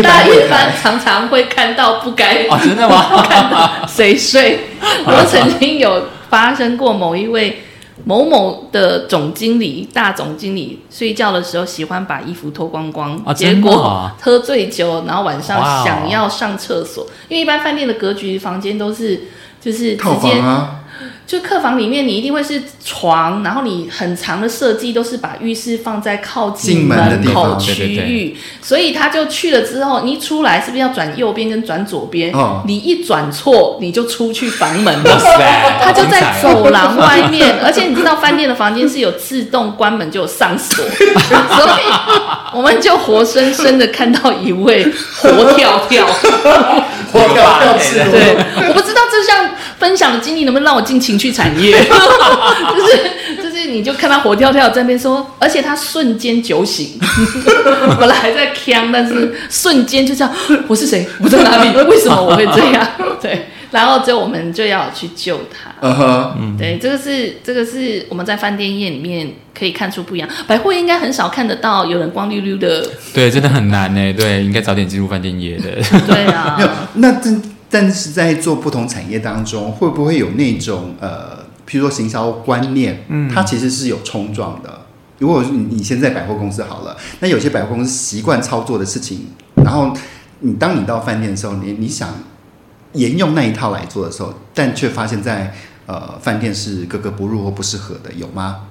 大夜班常常会看到不该哦，真的吗？看到谁睡。我曾经有发生过某一位某某的总经理、大总经理睡觉的时候喜欢把衣服脱光光，结果啊？喝醉酒，然后晚上想要上厕所，因为一般饭店的格局房间都是就是直套接就客房里面你一定会是床，然后你很长的设计都是把浴室放在靠近门的口区对对域，所以他就去了之后，你一出来是不是要转右边跟转左边？哦你一转错你就出去房门了。他就在走廊外面，而且你知道饭店的房间是有自动关门就有上锁，所以我们就活生生的看到一位活跳跳。我要要吃对，我不知道这项分享的经历能不能让我进情趣产业，就是就是你就看他活跳跳在那边说，而且他瞬间酒醒，本来还在呛，但是瞬间就这样，我是谁？我在哪里？为什么我会这样？对，然后之后我们就要去救他。嗯哼，对，这个是这个是我们在饭店业里面可以看出不一样。百货应该很少看得到有人光溜溜的，对，真的很难呢。对，应该早点进入饭店业的。对啊，，那但但是在做不同产业当中，会不会有那种呃，譬如说行销观念，嗯，它其实是有冲撞的。如果你你现在百货公司好了，那有些百货公司习惯操作的事情，然后你当你到饭店的时候，你你想沿用那一套来做的时候，但却发现在呃饭店是格格不入或不适合的，有吗？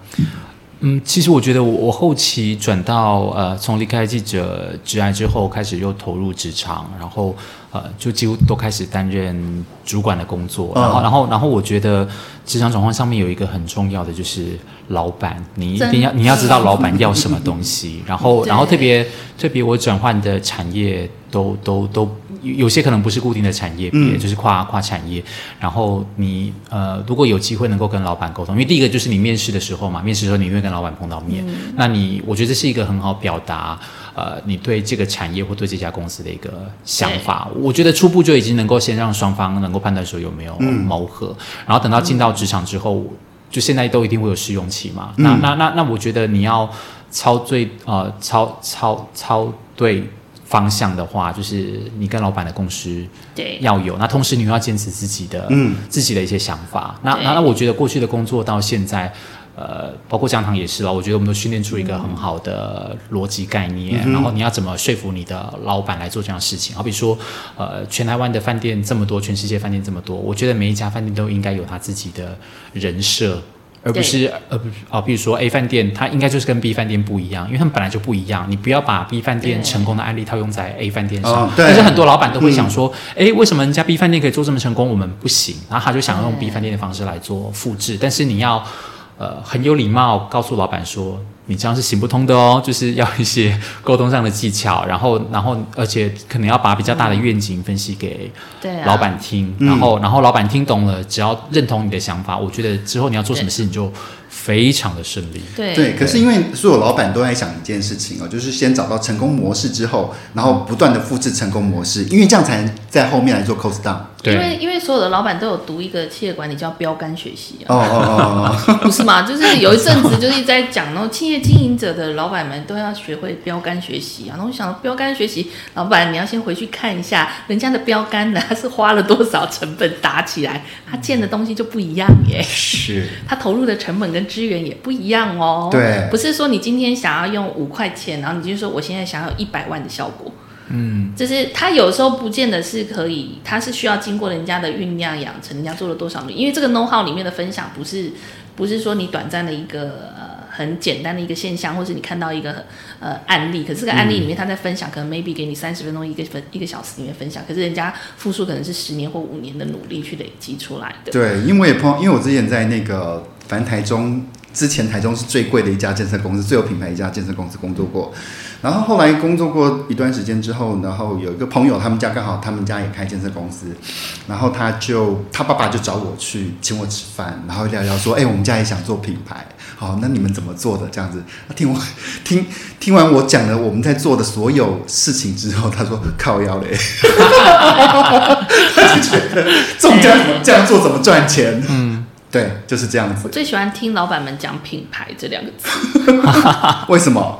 嗯，其实我觉得我我后期转到呃，从离开记者职涯之后，开始又投入职场，然后呃，就几乎都开始担任主管的工作。然后，嗯然后，然后我觉得职场转换上面有一个很重要的就是老板，你一定要你要知道老板要什么东西。然后，然后特别特别我转换的产业都都都有有些可能不是固定的产业别，嗯就是跨跨产业。然后你呃，如果有机会能够跟老板沟通，因为第一个就是你面试的时候嘛，面试的时候你会跟老板碰到面，那你我觉得这是一个很好表达呃你对这个产业或对这家公司的一个想法。我觉得初步就已经能够先让双方能够判断说有没有谋合，然后等到进到职场之后，就现在都一定会有试用期嘛。那那那那我觉得你要操最呃操操操对。方向的话，就是你跟老板的共识对，要有，那同时你又要坚持自己的，嗯自己的一些想法。那那那我觉得过去的工作到现在，呃，包括江堂也是了，我觉得我们都训练出一个很好的逻辑概念，然后你要怎么说服你的老板来做这样的事情？好比说，呃，全台湾的饭店这么多，全世界饭店这么多，我觉得每一家饭店都应该有他自己的人设。而不是，而不是啊，比如说 A 饭店，它应该就是跟 B 饭店不一样，因为他们本来就不一样。你不要把 B 饭店成功的案例套用在 A 饭店上。但是很多老板都会想说，诶，为什么人家 B 饭店可以做这么成功，我们不行？然后他就想用 B 饭店的方式来做复制。但是你要呃很有礼貌，告诉老板说，你这样是行不通的哦，就是要一些沟通上的技巧，然后然后而且可能要把比较大的愿景分析给老板听，然后然后老板听懂了，只要认同你的想法，我觉得之后你要做什么事情就非常的顺利。对对，可是因为所有老板都在想一件事情哦，就是先找到成功模式之后，然后不断的复制成功模式，因为这样才能在后面来做 cost down。对因为因为所有的老板都有读一个企业管理叫标杆学习啊，哦哦哦哦，不是吗？就是有一阵子就是在讲，然后企业经营者的老板们都要学会标杆学习啊。然后我想标杆学习，老板你要先回去看一下人家的标杆呢，他是花了多少成本打起来，他建的东西就不一样耶。是，他投入的成本跟资源也不一样哦。对不是说你今天想要用五块钱，然后你就说我现在想要一百万的效果。嗯，就是他有时候不见得是可以，他是需要经过人家的酝酿养成，人家做了多少努力，因为这个 know how 里面的分享不是不是说你短暂的一个呃很简单的一个现象，或是你看到一个呃案例，可是这个案例里面他在分享，可能 maybe 给你三十分钟一个分一个小时里面分享，可是人家复述可能是十年或五年的努力去累积出来的。对，因为我也碰，因为我之前在那个凡台中之前台中是最贵的一家健身公司，最有品牌一家健身公司工作过。然后后来工作过一段时间之后，然后有一个朋友，他们家刚好他们家也开建设公司，然后他就他爸爸就找我去请我吃饭，然后聊聊说，哎，我们家也想做品牌，好，那你们怎么做的？这样子，他听我听听完我讲了我们在做的所有事情之后，他说靠腰嘞，他就觉得这种这样怎么这样做怎么赚钱？嗯，对，就是这样子。我最喜欢听老板们讲品牌这两个字。为什么？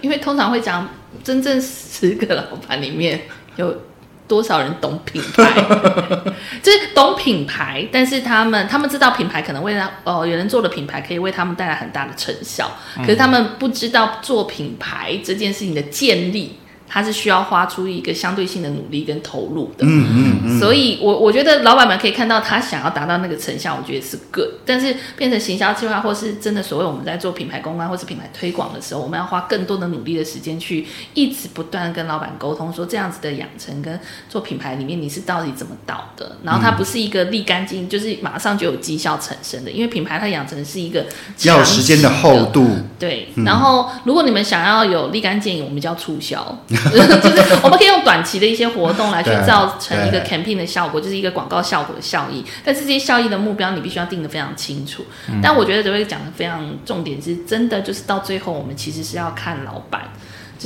因为通常会讲真正十个老板里面有多少人懂品牌，就是懂品牌，但是他们他们知道品牌可能为了哦，有人做的品牌可以为他们带来很大的成效，可是他们不知道做品牌这件事情的建立它是需要花出一个相对性的努力跟投入的。嗯嗯嗯。所以我我觉得老板们可以看到他想要达到那个成效，我觉得是 good。但是变成行销计划，或是真的所谓我们在做品牌公关或是品牌推广的时候，我们要花更多的努力的时间去一直不断跟老板沟通，说这样子的养成跟做品牌里面你是到底怎么导的？然后它不是一个立竿见影，就是马上就有绩效产生的，因为品牌它养成是一个要有时间的厚度。对。然后如果你们想要有立竿见影，我们叫促销。就是我们可以用短期的一些活动来去造成一个 campaign 的效果，就是一个广告效果的效益。但是这些效益的目标你必须要定得非常清楚。但我觉得这位讲的非常重点是真的，就是到最后我们其实是要看老板。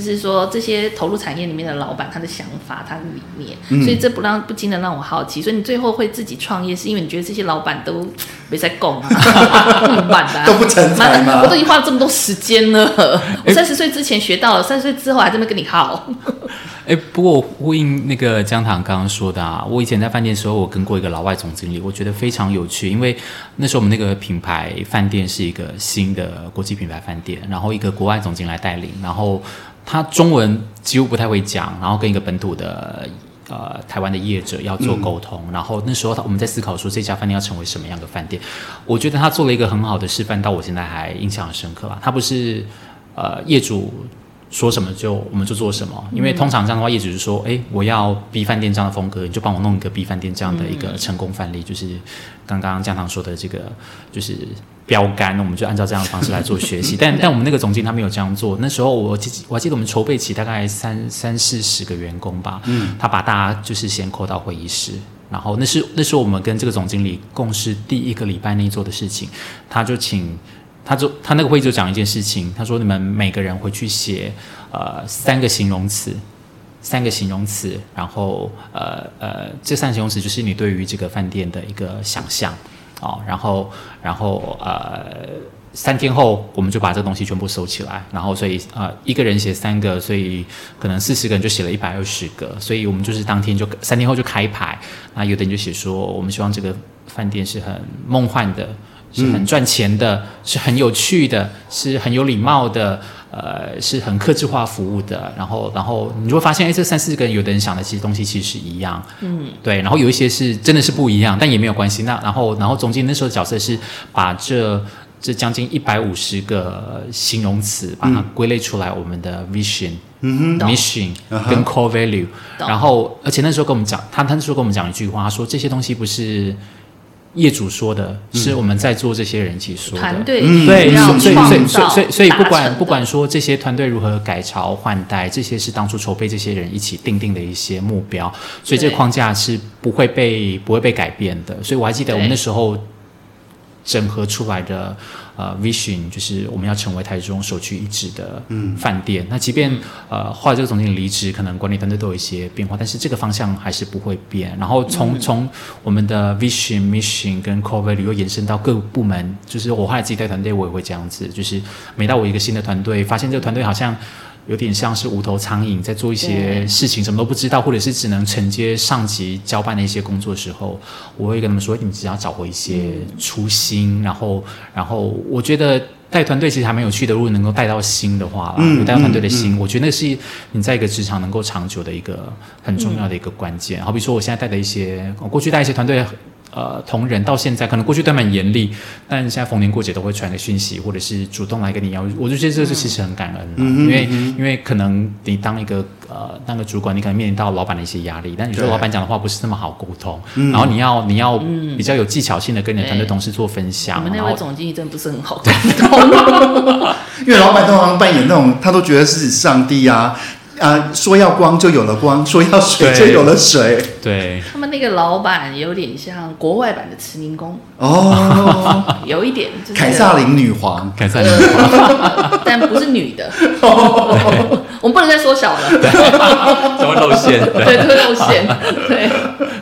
就是说，这些投入产业里面的老板，他的想法、他的理念，所以这不让不禁的让我好奇。所以你最后会自己创业，是因为你觉得这些老板都没在供啊，不满的，都不成才吗？我都已经花了这么多时间了，我三十岁之前学到了，三十岁之后还这么跟你耗。哎，不过呼应那个江糖刚刚说的啊，我以前在饭店的时候，我跟过一个老外总经理，我觉得非常有趣，因为那时候我们那个品牌饭店是一个新的国际品牌饭店，然后一个国外总经理来带领，然后。他中文几乎不太会讲，然后跟一个本土的呃台湾的业者要做沟通，然后那时候他我们在思考说这家饭店要成为什么样的饭店，我觉得他做了一个很好的示范，到我现在还印象很深刻啊。他不是呃业主说什么就我们就做什么，因为通常这样的话，业主就说，哎，我要 B 饭店这样的风格，你就帮我弄一个 B 饭店这样的一个成功范例，就是刚刚江堂说的这个就是。标杆，那我们就按照这样的方式来做学习。但但我们那个总经他没有这样做。那时候我记我还记得我们筹备起大概三三四十个员工吧。嗯。他把大家就是先扣到会议室，然后那是那是我们跟这个总经理共事第一个礼拜内做的事情。他就请他就他那个会议就讲一件事情，他说你们每个人回去写呃三个形容词，三个形容词，然后呃呃这三个形容词就是你对于这个饭店的一个想象。哦，然后，然后，呃，三天后我们就把这个东西全部收起来，然后，所以，呃，一个人写三个，所以可能四十个人就写了一百二十个，所以我们就是当天就三天后就开牌，那有的人就写说，我们希望这个饭店是很梦幻的，是很赚钱的，是很有趣的，是很有礼貌的。呃，是很克制化服务的，然后，然后你就会发现，哎，这三四个人，有的人想的其实东西其实是一样，嗯，对，然后有一些是真的是不一样，但也没有关系。那然后，然后总经理那时候角色是把这这将近一百五十个形容词，把它归类出来，我们的 vision、嗯 mission 跟 core value，然后，而且那时候跟我们讲，他他那时候跟我们讲一句话，他说这些东西不是。业主说的是我们在做这些人一起说的，团队对，所以所以所以所以所以不管不管说这些团队如何改朝换代，这些是当初筹备这些人一起定定的一些目标，所以这个框架是不会被不会被改变的。所以我还记得我们那时候整合出来的。呃，vision 就是我们要成为台中首屈一指的饭店。那即便呃后来这个总经理离职，可能管理团队都有一些变化，但是这个方向还是不会变。然后从从我们的 vision、mission 跟 core value 又延伸到各部门，就是我后来自己带团队，我也会这样子，就是每到我一个新的团队，发现这个团队好像。有点像是无头苍蝇在做一些事情，什么都不知道，或者是只能承接上级交办的一些工作时候，我会跟他们说：“你们只要找回一些初心。”然后，然后我觉得带团队其实还蛮有趣的，如果能够带到心的话，嗯，带到团队的心，我觉得那是你在一个职场能够长久的一个很重要的一个关键。好比说，我现在带的一些，我过去带一些团队。呃，同仁到现在可能过去都蛮严厉，但现在逢年过节都会传个讯息，或者是主动来跟你要，我就觉得这是其实很感恩的，因为因为可能你当一个呃当个主管，你可能面临到老板的一些压力，但你说老板讲的话不是那么好沟通，然后你要你要比较有技巧性的跟你的团队同事做分享。我们那位总经理真的不是很好沟通，因为老板通常扮演那种，他都觉得是上帝啊。啊，说要光就有了光，说要水就有了水。对，他们那个老板有点像国外版的慈宁宫哦，有一点。凯撒琳女皇，凯撒琳女皇，但不是女的。我们不能再缩小了，怎么露馅？对，会露馅。对。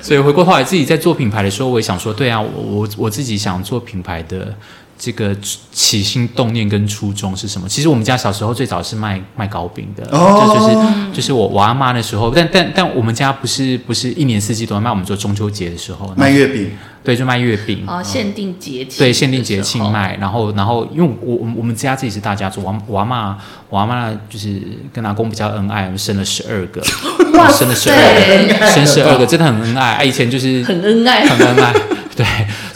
所以回过头来，自己在做品牌的时候，我也想说，对啊，我我我自己想做品牌的。这个起心动念跟初衷是什么？其实我们家小时候最早是卖卖糕饼的，哦。就就是就是我我阿妈那时候，但但但我们家不是不是一年四季都要卖，我们做中秋节的时候卖月饼，对，就卖月饼。哦，限定节庆，对，限定节庆。卖，然后，然后，因为我我我们家自己是大家族，我我阿妈，我阿妈就是跟阿公比较恩爱，我们生了十二个，哇生了十二个，生十二个，真的很恩爱。啊，以前就是很恩爱，很恩爱，对，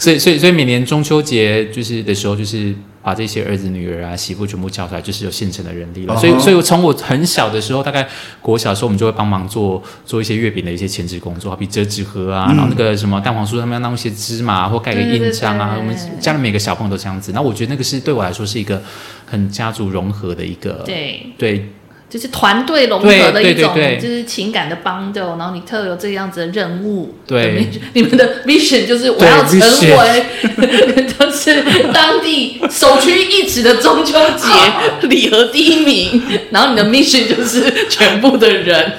所以所以所以每年中秋节就是的时候，就是把这些儿子、女儿啊、媳妇全部叫出来，就是有现成的人力了。哦所以所以我从我很小的时候，大概国小的时候，我们就会帮忙做做一些月饼的一些前置工作，好比折纸盒啊，然后那个什么蛋黄酥，他们要弄一些芝麻或盖个印章啊。对对对我们家里每个小朋友都这样子。那我觉得那个是对我来说是一个很家族融合的一个对，对就是团队融合的一种，就是情感的 bundle，然后你特有这样子的任务，对，你们的 vision 就是我要成为，就是当地首屈一指的中秋节 礼盒第一名，然后你的 mission 就是全部的人。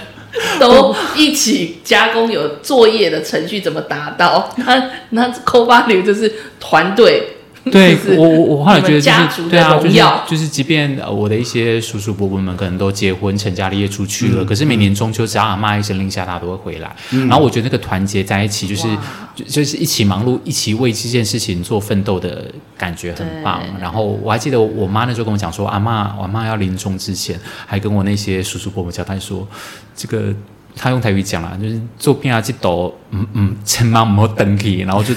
都一起加工有作业的程序怎么达到？那那 co value 就是团队，对就是我我我后来觉得就是对啊，就是就是，即便呃我的一些叔叔伯伯们可能都结婚成家立业出去了，嗯可是每年中秋只要阿妈一声令下，大家都会回来。然后我觉得那个团结在一起，就是就就是一起忙碌，一起为这件事情做奋斗的感觉很棒。然后我还记得我妈那时候跟我讲说，阿妈我阿妈要临终之前，还跟我那些叔叔伯伯交代说，这个。他用台语讲啦，就是做片啊，这抖，嗯嗯，千万唔好登去，然后就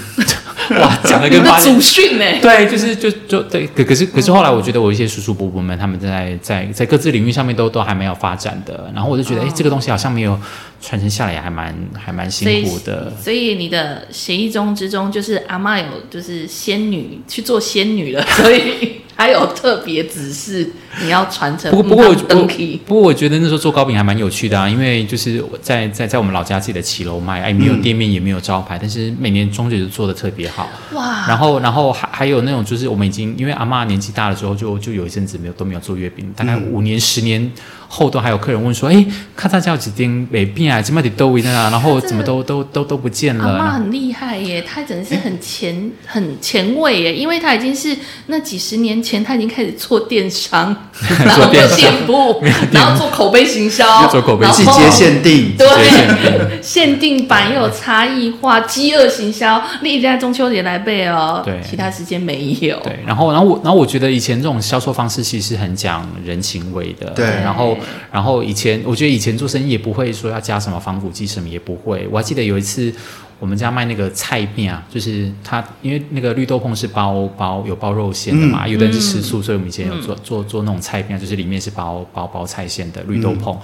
哇，讲的跟发现祖训呢、对，就是就就对，可可是可是后来我觉得我一些叔叔伯伯们他们在在在各自领域上面都都还没有发展的，然后我就觉得哎、诶这个东西好像没有传承下来，也还蛮还蛮辛苦的。所以你的协议中之中，就是阿嬷有就是仙女去做仙女了，所以还有特别指示你要传承。不过不过不过我觉得那时候做糕饼还蛮有趣的啊，因为就是在在在我们老家自己的骑楼卖，哎，没有店面也没有招牌，但是每年中秋就做的特别好。哇，然后，然后还还有那种，就是我们已经因为阿嬷年纪大了之后就，就有一阵子没有都没有做月饼，大概五年、十年后端还有客人问说：“哎，看他家有几丁没变啊，这么的都在哪？然后怎么都都都都不见了。”阿妈很厉害耶，她真的是很前很前卫耶，因为她已经是那几十年前，她已经开始做电商，然后没有店铺，然后做口碑行销，做口碑季节限定，对，限定版又有差异化，饥饿行销，历在中秋节来背哦，对其他时间没有。对，然后，然后我，然后我觉得以前这种销售方式其实很讲人情味的。对然后，然后以前我觉得以前做生意也不会说要加什么防腐剂，什么也不会。我还记得有一次我们家卖那个菜面啊，就是它因为那个绿豆椪是包包有包肉馅的嘛，有的人是吃素，所以我们以前有做、做做那种菜面啊，就是里面是包包包菜馅的绿豆椪。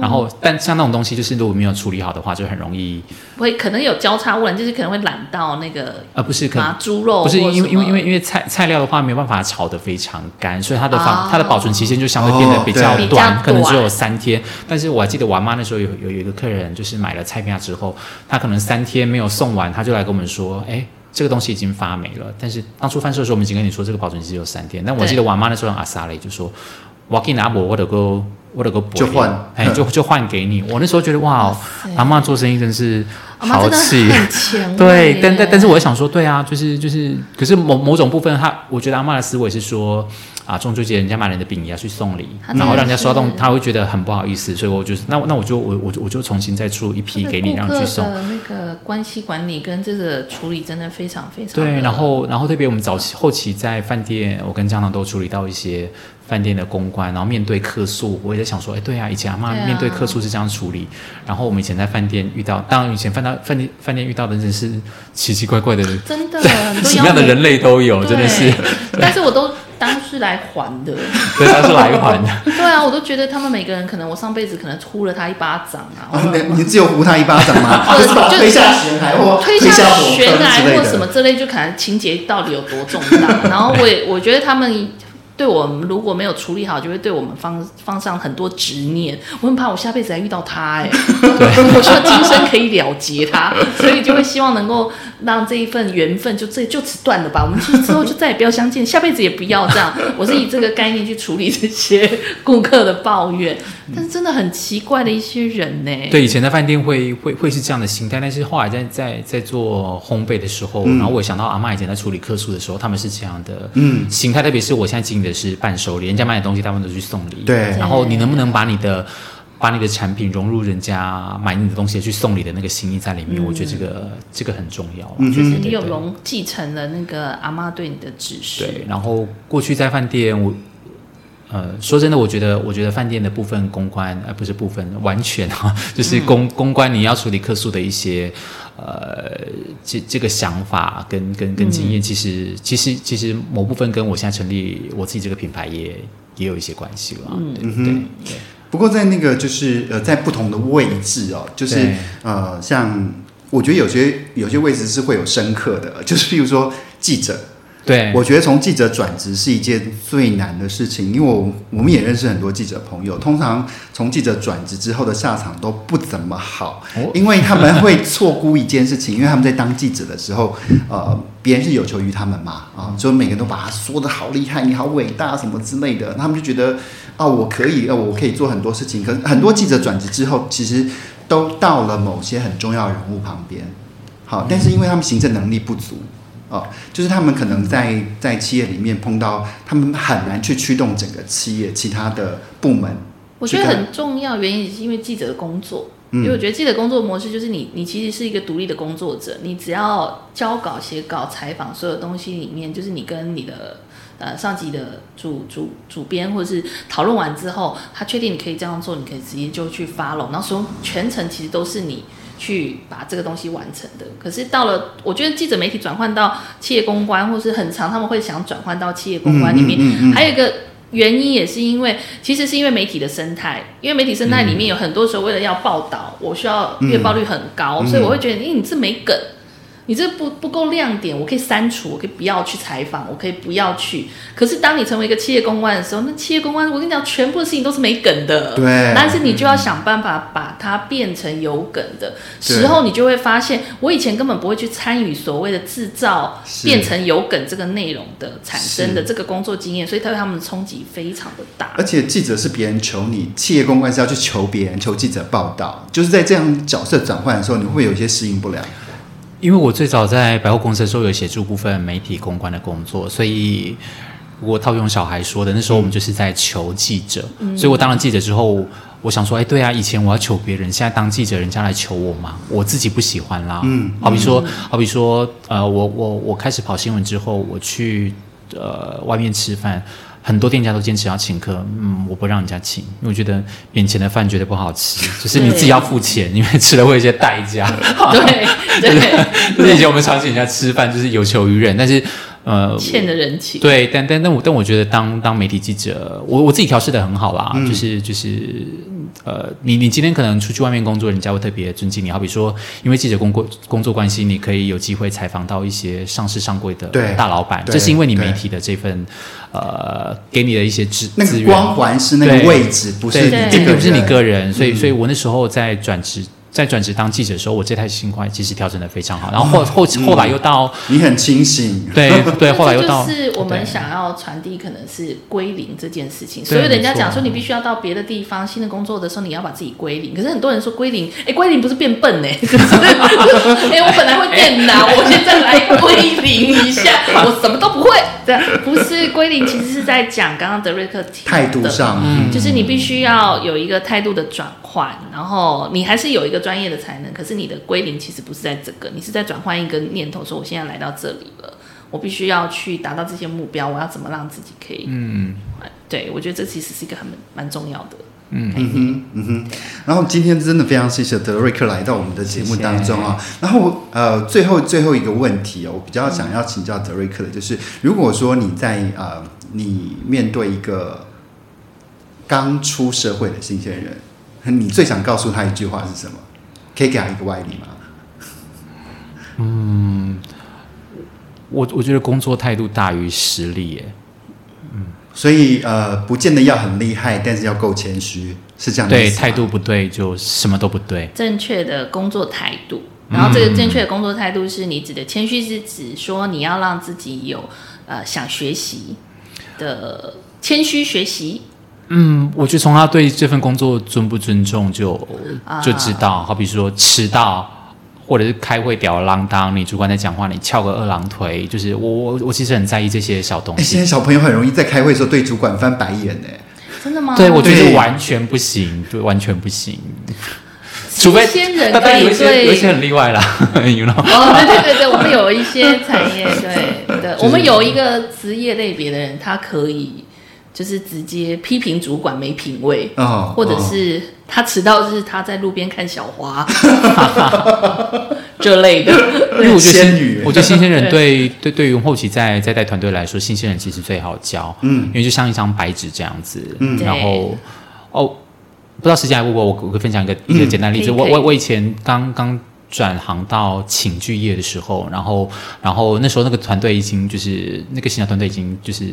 然后，但像那种东西，就是如果没有处理好的话，就很容易会可能有交叉污染，就是可能会染到那个呃不是可能麻猪肉不是，因为因为因为因为菜菜料的话没有办法炒得非常干，所以它的防、哦它的保存期限就相对变得比较短，可能只有三天。但是我还记得我阿妈那时候有有有一个客人，就是买了菜片之后，他可能三天没有送完，他就来跟我们说，哎。这个东西已经发霉了，但是当初贩售的时候，我们已经跟你说这个保存期只有三天。但我记得我阿妈那时候用阿萨雷就说，我给你拿我，我得够，我得个就换哎，就 就换给你。我那时候觉得哇，阿妈做生意真是豪气。对，但但但是我在想说，对啊，就是就是，可是某某种部分，他我觉得阿妈的思维是说，啊，中秋节人家买你的饼也要去送礼，然后让人家刷动，他会觉得很不好意思，所以我就是那那我就我我就我就重新再出一批给你，让你去送。那个关系管理跟这个处理真的非常非常对，然后然后特别我们早期后期在饭店，我跟江堂都处理到一些饭店的公关，然后面对客诉，我也在想说，哎，对啊，以前阿妈面对客诉是这样处理，然后我们以前在饭店遇到，当然以前饭店 饭店饭店遇到的真是奇奇怪怪的人，真的什么样的人类都有，真的是，但是我都当是来还的。对，当是来还的。对啊，我都觉得他们每个人可能我上辈子可能呼了他一巴掌啊，哦你你只有呼他一巴掌吗？或者是推下悬崖或推下下悬崖或什么这。类，就可能情节到底有多重大。然后我也我觉得他们对我们如果没有处理好，就会对我们放放上很多执念。我很怕我下辈子还遇到他、哎，我希望今生可以了结他，所以就会希望能够让这一份缘分就这就此断了吧。我们之之后就再也不要相见，下辈子也不要这样。我是以这个概念去处理这些顾客的抱怨，但是真的很奇怪的一些人呢、对，以前在饭店会会会是这样的心态，但是后来在在在做烘焙的时候，嗯。然后我想到阿妈以前在处理客诉的时候，他们是这样的嗯。心态，特别是我现在经营的是伴手礼，人家买的东西他们都去送礼，对。然后你能不能把你的把你的产品融入人家买你的东西去送礼的那个心意在里面，我觉得这个这个很重要，嗯就是你有融继承了那个阿妈对你的指示。对，然后过去在饭店，我呃说真的，我觉得我觉得饭店的部分公关，呃不是部分，完全哈、就是公、公关你要处理客诉的一些呃这这个想法跟跟跟经验，其实其实其实某部分跟我现在成立我自己这个品牌也也有一些关系了，嗯。对对对对。不过在那个就是呃，在不同的位置哦，就是呃，像我觉得有些有些位置是会有深刻的，就是譬如说记者，对，我觉得从记者转职是一件最难的事情，因为我我们也认识很多记者朋友，通常从记者转职之后的下场都不怎么好，哦因为他们会错估一件事情，因为他们在当记者的时候，呃，别人是有求于他们嘛，啊，就每个人都把他说的好厉害，你好伟大什么之类的，他们就觉得啊，我可以，呃，我可以做很多事情。可是很多记者转职之后，其实都到了某些很重要人物旁边，好，但是因为他们行政能力不足。哦，就是他们可能在在企业里面碰到，他们很难去驱动整个企业其他的部门。我觉得很重要，原因是因为记者的工作，嗯因为我觉得记者工作模式就是你，你其实是一个独立的工作者，你只要交稿、写稿、采访，所有东西里面，就是你跟你的呃上级的主主主编或者是讨论完之后，他确定你可以这样做，你可以直接就去 follow，然后所有全程其实都是你。去把这个东西完成的，可是到了，我觉得记者媒体转换到企业公关，或是很长，他们会想转换到企业公关里面，嗯嗯嗯嗯。还有一个原因也是因为，其实是因为媒体的生态，因为媒体生态里面有很多时候为了要报道，我需要月报率很高，嗯所以我会觉得，咦、欸你这没梗，你这不不够亮点，我可以删除，我可以不要去采访，我可以不要去。可是当你成为一个企业公关的时候，那企业公关，我跟你讲，全部的事情都是没梗的，对但是你就要想办法把它变成有梗的时候，你就会发现，我以前根本不会去参与所谓的制造变成有梗这个内容的产生的这个工作经验，所以他对他们的冲击非常的大。而且记者是别人求你，企业公关是要去求别人，求记者报道。就是在这样角色转换的时候，你会不会有一些适应不良？因为我最早在百货公司的时候有协助部分媒体公关的工作，所以我套用小孩说的，那时候我们就是在求记者，所以我当了记者之后，我想说，哎，对啊，以前我要求别人，现在当记者人家来求我嘛，我自己不喜欢啦。嗯好比说，好比说，呃，我我我开始跑新闻之后，我去呃外面吃饭。很多店家都坚持要请客，嗯，我不让人家请，因为我觉得免钱的饭觉得不好吃，就是你自己要付钱，因为吃了会有一些代价。对对，就是以前我们常请人家吃饭，就是有求于人，但是呃，欠的人情。对，但但但我但我觉得当当媒体记者，我我自己调试的很好啦，嗯。就是就是呃，你你今天可能出去外面工作，人家会特别尊敬你，好比说，因为记者工作工作关系，你可以有机会采访到一些上市上柜的大老板，这是因为你媒体的这份呃给你的一些资那个资源。光环是那个位置，不是，你并不是你个人，所以，嗯。所以我那时候在转职，在转职当记者的时候，我这台心态其实调整的非常好，然后后后来又到，你很清醒。对对，后来又到，就是我们想要传递，可能是归零这件事情。所以人家讲说，你必须要到别的地方新的工作的时候，你要把自己归零。可是很多人说归零，哎，归零不是变笨呢？哎，我本来会电脑，我现在来归零一下，我什么都不会。对不是归零，其实是在讲刚刚德瑞克提态度上，嗯，就是你必须要有一个态度的转换，然后你还是有一个专业的才能，可是你的归零其实不是在这个，你是在转换一个念头，说我现在来到这里了，我必须要去达到这些目标，我要怎么让自己可以，嗯，对我觉得这其实是一个很蛮重要的。嗯哼，嗯哼。然后今天真的非常谢谢德瑞克来到我们的节目当中啊。然后呃，最后最后一个问题哦，我比较想要请教德瑞克的就是，如果说你在呃，你面对一个刚出社会的新鲜人，你最想告诉他一句话是什么？可以给他一个外力吗？嗯我我觉得工作态度大于实力耶。所以呃，不见得要很厉害，但是要够谦虚，是这样的对态度不对就什么都不对。正确的工作态度。然后这个正确的工作态度是你指的谦虚，是指说你要让自己有呃想学习的谦虚学习。嗯，我觉得从他对这份工作尊不尊重就啊就知道，好比说迟到。或者是开会吊儿郎当，你主管在讲话，你翘个二郎腿，就是我我我其实很在意这些小东哎，现西。在小朋友很容易在开会的时候对主管翻白眼呢。真的吗？对，我觉对得完全不行，对，完全不行。除非新鲜人可以一些有一些。很例外啦，you know。哦，对对对对，我们有一些产业，对对，我们有一个职业类别的人，他可以就是直接批评主管没品味，哦，或者哦是他迟到是他在路边看小花 这类的。因为我觉得新我觉得新鲜人对对对于后期在在带团队来说，新鲜人其实最好教，嗯因为就像一张白纸这样子，嗯然后哦，不知道时间还会不会，我我可以分享一个一个简单例子。我我我以前刚刚转行到寝具业的时候，然后然后那时候那个团队已经就是那个新的团队已经就是。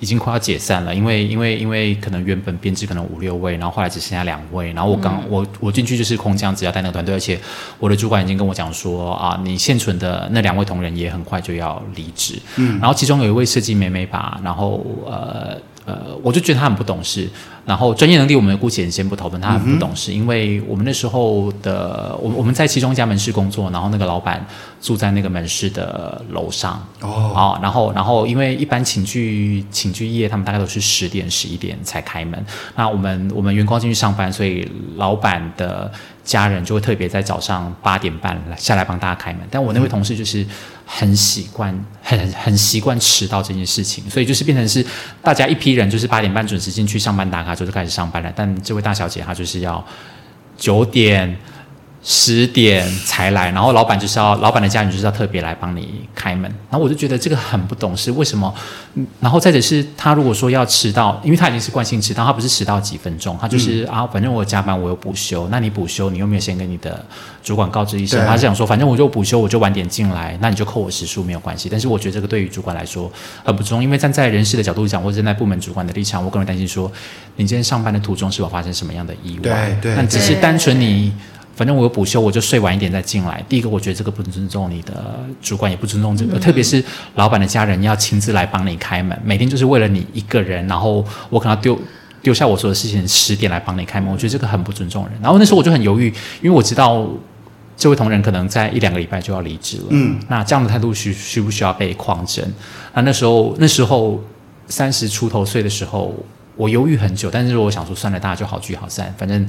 已经快要解散了，因为因为因为可能原本编制可能五六位，然后后来只剩下两位，然后我刚、我我进去就是空降，只要带那个团队，而且我的主管已经跟我讲说啊，你现存的那两位同仁也很快就要离职，嗯，然后其中有一位设计美美吧，然后呃呃，我就觉得他很不懂事，然后专业能力我们姑且先不讨论，他很不懂事，因为我们那时候的我我们在其中一家门市工作，然后那个老板住在那个门市的楼上，哦，哦，然后然后因为一般寝具寝具业他们大概都是十点十一点才开门，那我们我们员工进去上班，所以老板的家人就会特别在早上八点半来下来帮大家开门。但我那位同事就是很习惯很很习惯迟到这件事情，所以就是变成是大家一批人就是八点半准时进去上班打卡之后就开始上班了，但这位大小姐她就是要九点。十点才来，然后老板就是要老板的家人就是要特别来帮你开门，然后我就觉得这个很不懂事，为什么？嗯然后再者是他如果说要迟到，因为他已经是惯性迟到，他不是迟到几分钟，他就是、啊，反正我有加班，我有补休，那你补休你又没有先跟你的主管告知一声，他是想说，反正我就补休，我就晚点进来，那你就扣我时数没有关系。但是我觉得这个对于主管来说很不重，因为站在人事的角度讲，或者站在部门主管的立场，我个人担心说，你今天上班的途中是否发生什么样的意外？对对那只是单纯你。反正我有补休，我就睡晚一点再进来。第一个，我觉得这个不尊重你的主管，也不尊重这个，特别是老板的家人要亲自来帮你开门，每天就是为了你一个人，然后我可能丢丢下我做的事情，十点来帮你开门，我觉得这个很不尊重人。然后那时候我就很犹豫，因为我知道这位同仁可能在一两个礼拜就要离职了，嗯，那这样的态度需需不需要被匡正？那那时候那时候三十出头岁的时候，我犹豫很久，但是我想说算了，大家就好聚好散，反正。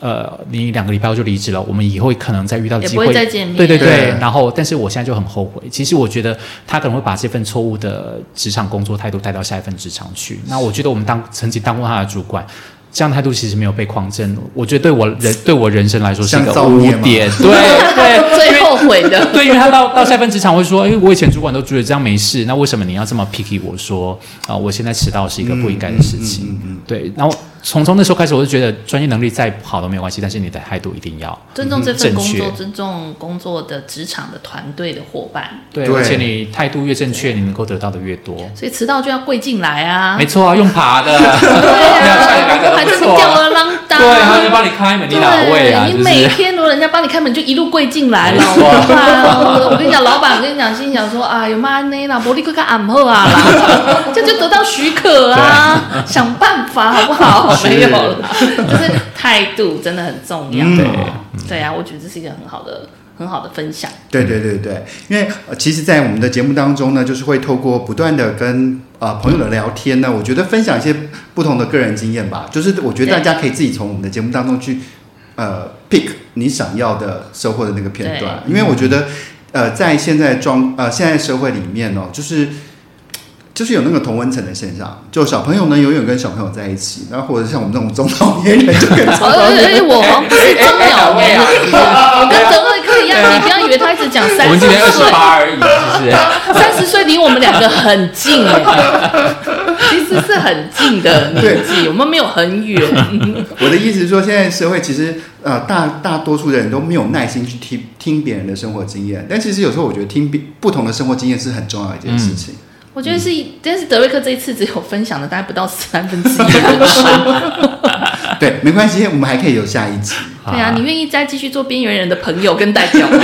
呃，你两个礼拜后就离职了，我们以后可能再遇到机会，会再见面对对对，对然后，但是我现在就很后悔。其实我觉得他可能会把这份错误的职场工作态度带到下一份职场去。那我觉得我们当曾经当过他的主管，这样态度其实没有被匡正。我觉得对我人对我人生来说是一个污点。对 对，最后悔的。对，因为他到到下一份职场会说，哎，我以前主管都觉得这样没事，那为什么你要这么 picky 我说啊、我现在迟到是一个不应该的事情。嗯嗯嗯对，然后从从那时候开始，我就觉得专业能力再好都没有关系，但是你的态度一定要尊重这份工作，尊重工作的职场的团队的伙伴，对，对。而且你态度越正确，你能够得到的越多。所以迟到就要跪进来啊！没错啊，用爬的，对啊，还是的都不错对，他就帮你开门，你哪位啊？对你每天如果人家帮你开门，你就一路跪进来了。没错我跟你讲，老板，我跟你讲，心想说，哎呦妈呢啦，伯利哥哥俺后啊啦，这就得到许可啊，想办法好不好？没有了，就是态度真的很重要。嗯对对啊，我觉得这是一个很好的、很好的分享。对对对对，因为、呃、其实，在我们的节目当中呢，就是会透过不断的跟呃朋友的聊天呢，我觉得分享一些不同的个人经验吧。就是我觉得大家可以自己从我们的节目当中去呃 pick 你想要的收获的那个片段，因为我觉得呃在现在装呃现在社会里面哦，就是。就是有那个同温层的现象，就小朋友呢永远跟小朋友在一起，然后或者像我们这种中老年人就跟中老而年人我不是中老年人，我跟德瑞克一样，你不要以为他一直讲三十我们今天二十岁，八而已，是不是？三十岁离我们两个很近哎，其实是很近的年纪，我们没有很远。我的意思是说，现在社会其实呃大大多数的人都没有耐心去听听别人的生活经验，但其实有时候我觉得听别不同的生活经验是很重要的一件事情。我觉得是，但是德瑞克这一次只有分享了大概不到三分之一的人生。对，没关系，我们还可以有下一集。对啊，你愿意再继续做边缘人的朋友跟代表吗？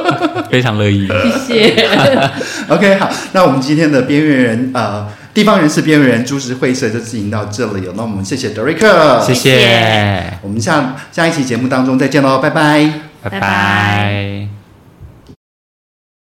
非常乐意。谢谢。OK，好，那我们今天的边缘人呃地方人士边缘人株式会社就进行到这里了。那我们谢谢德瑞克，谢谢，我们下下一期节目当中再见喽，拜拜。拜拜拜拜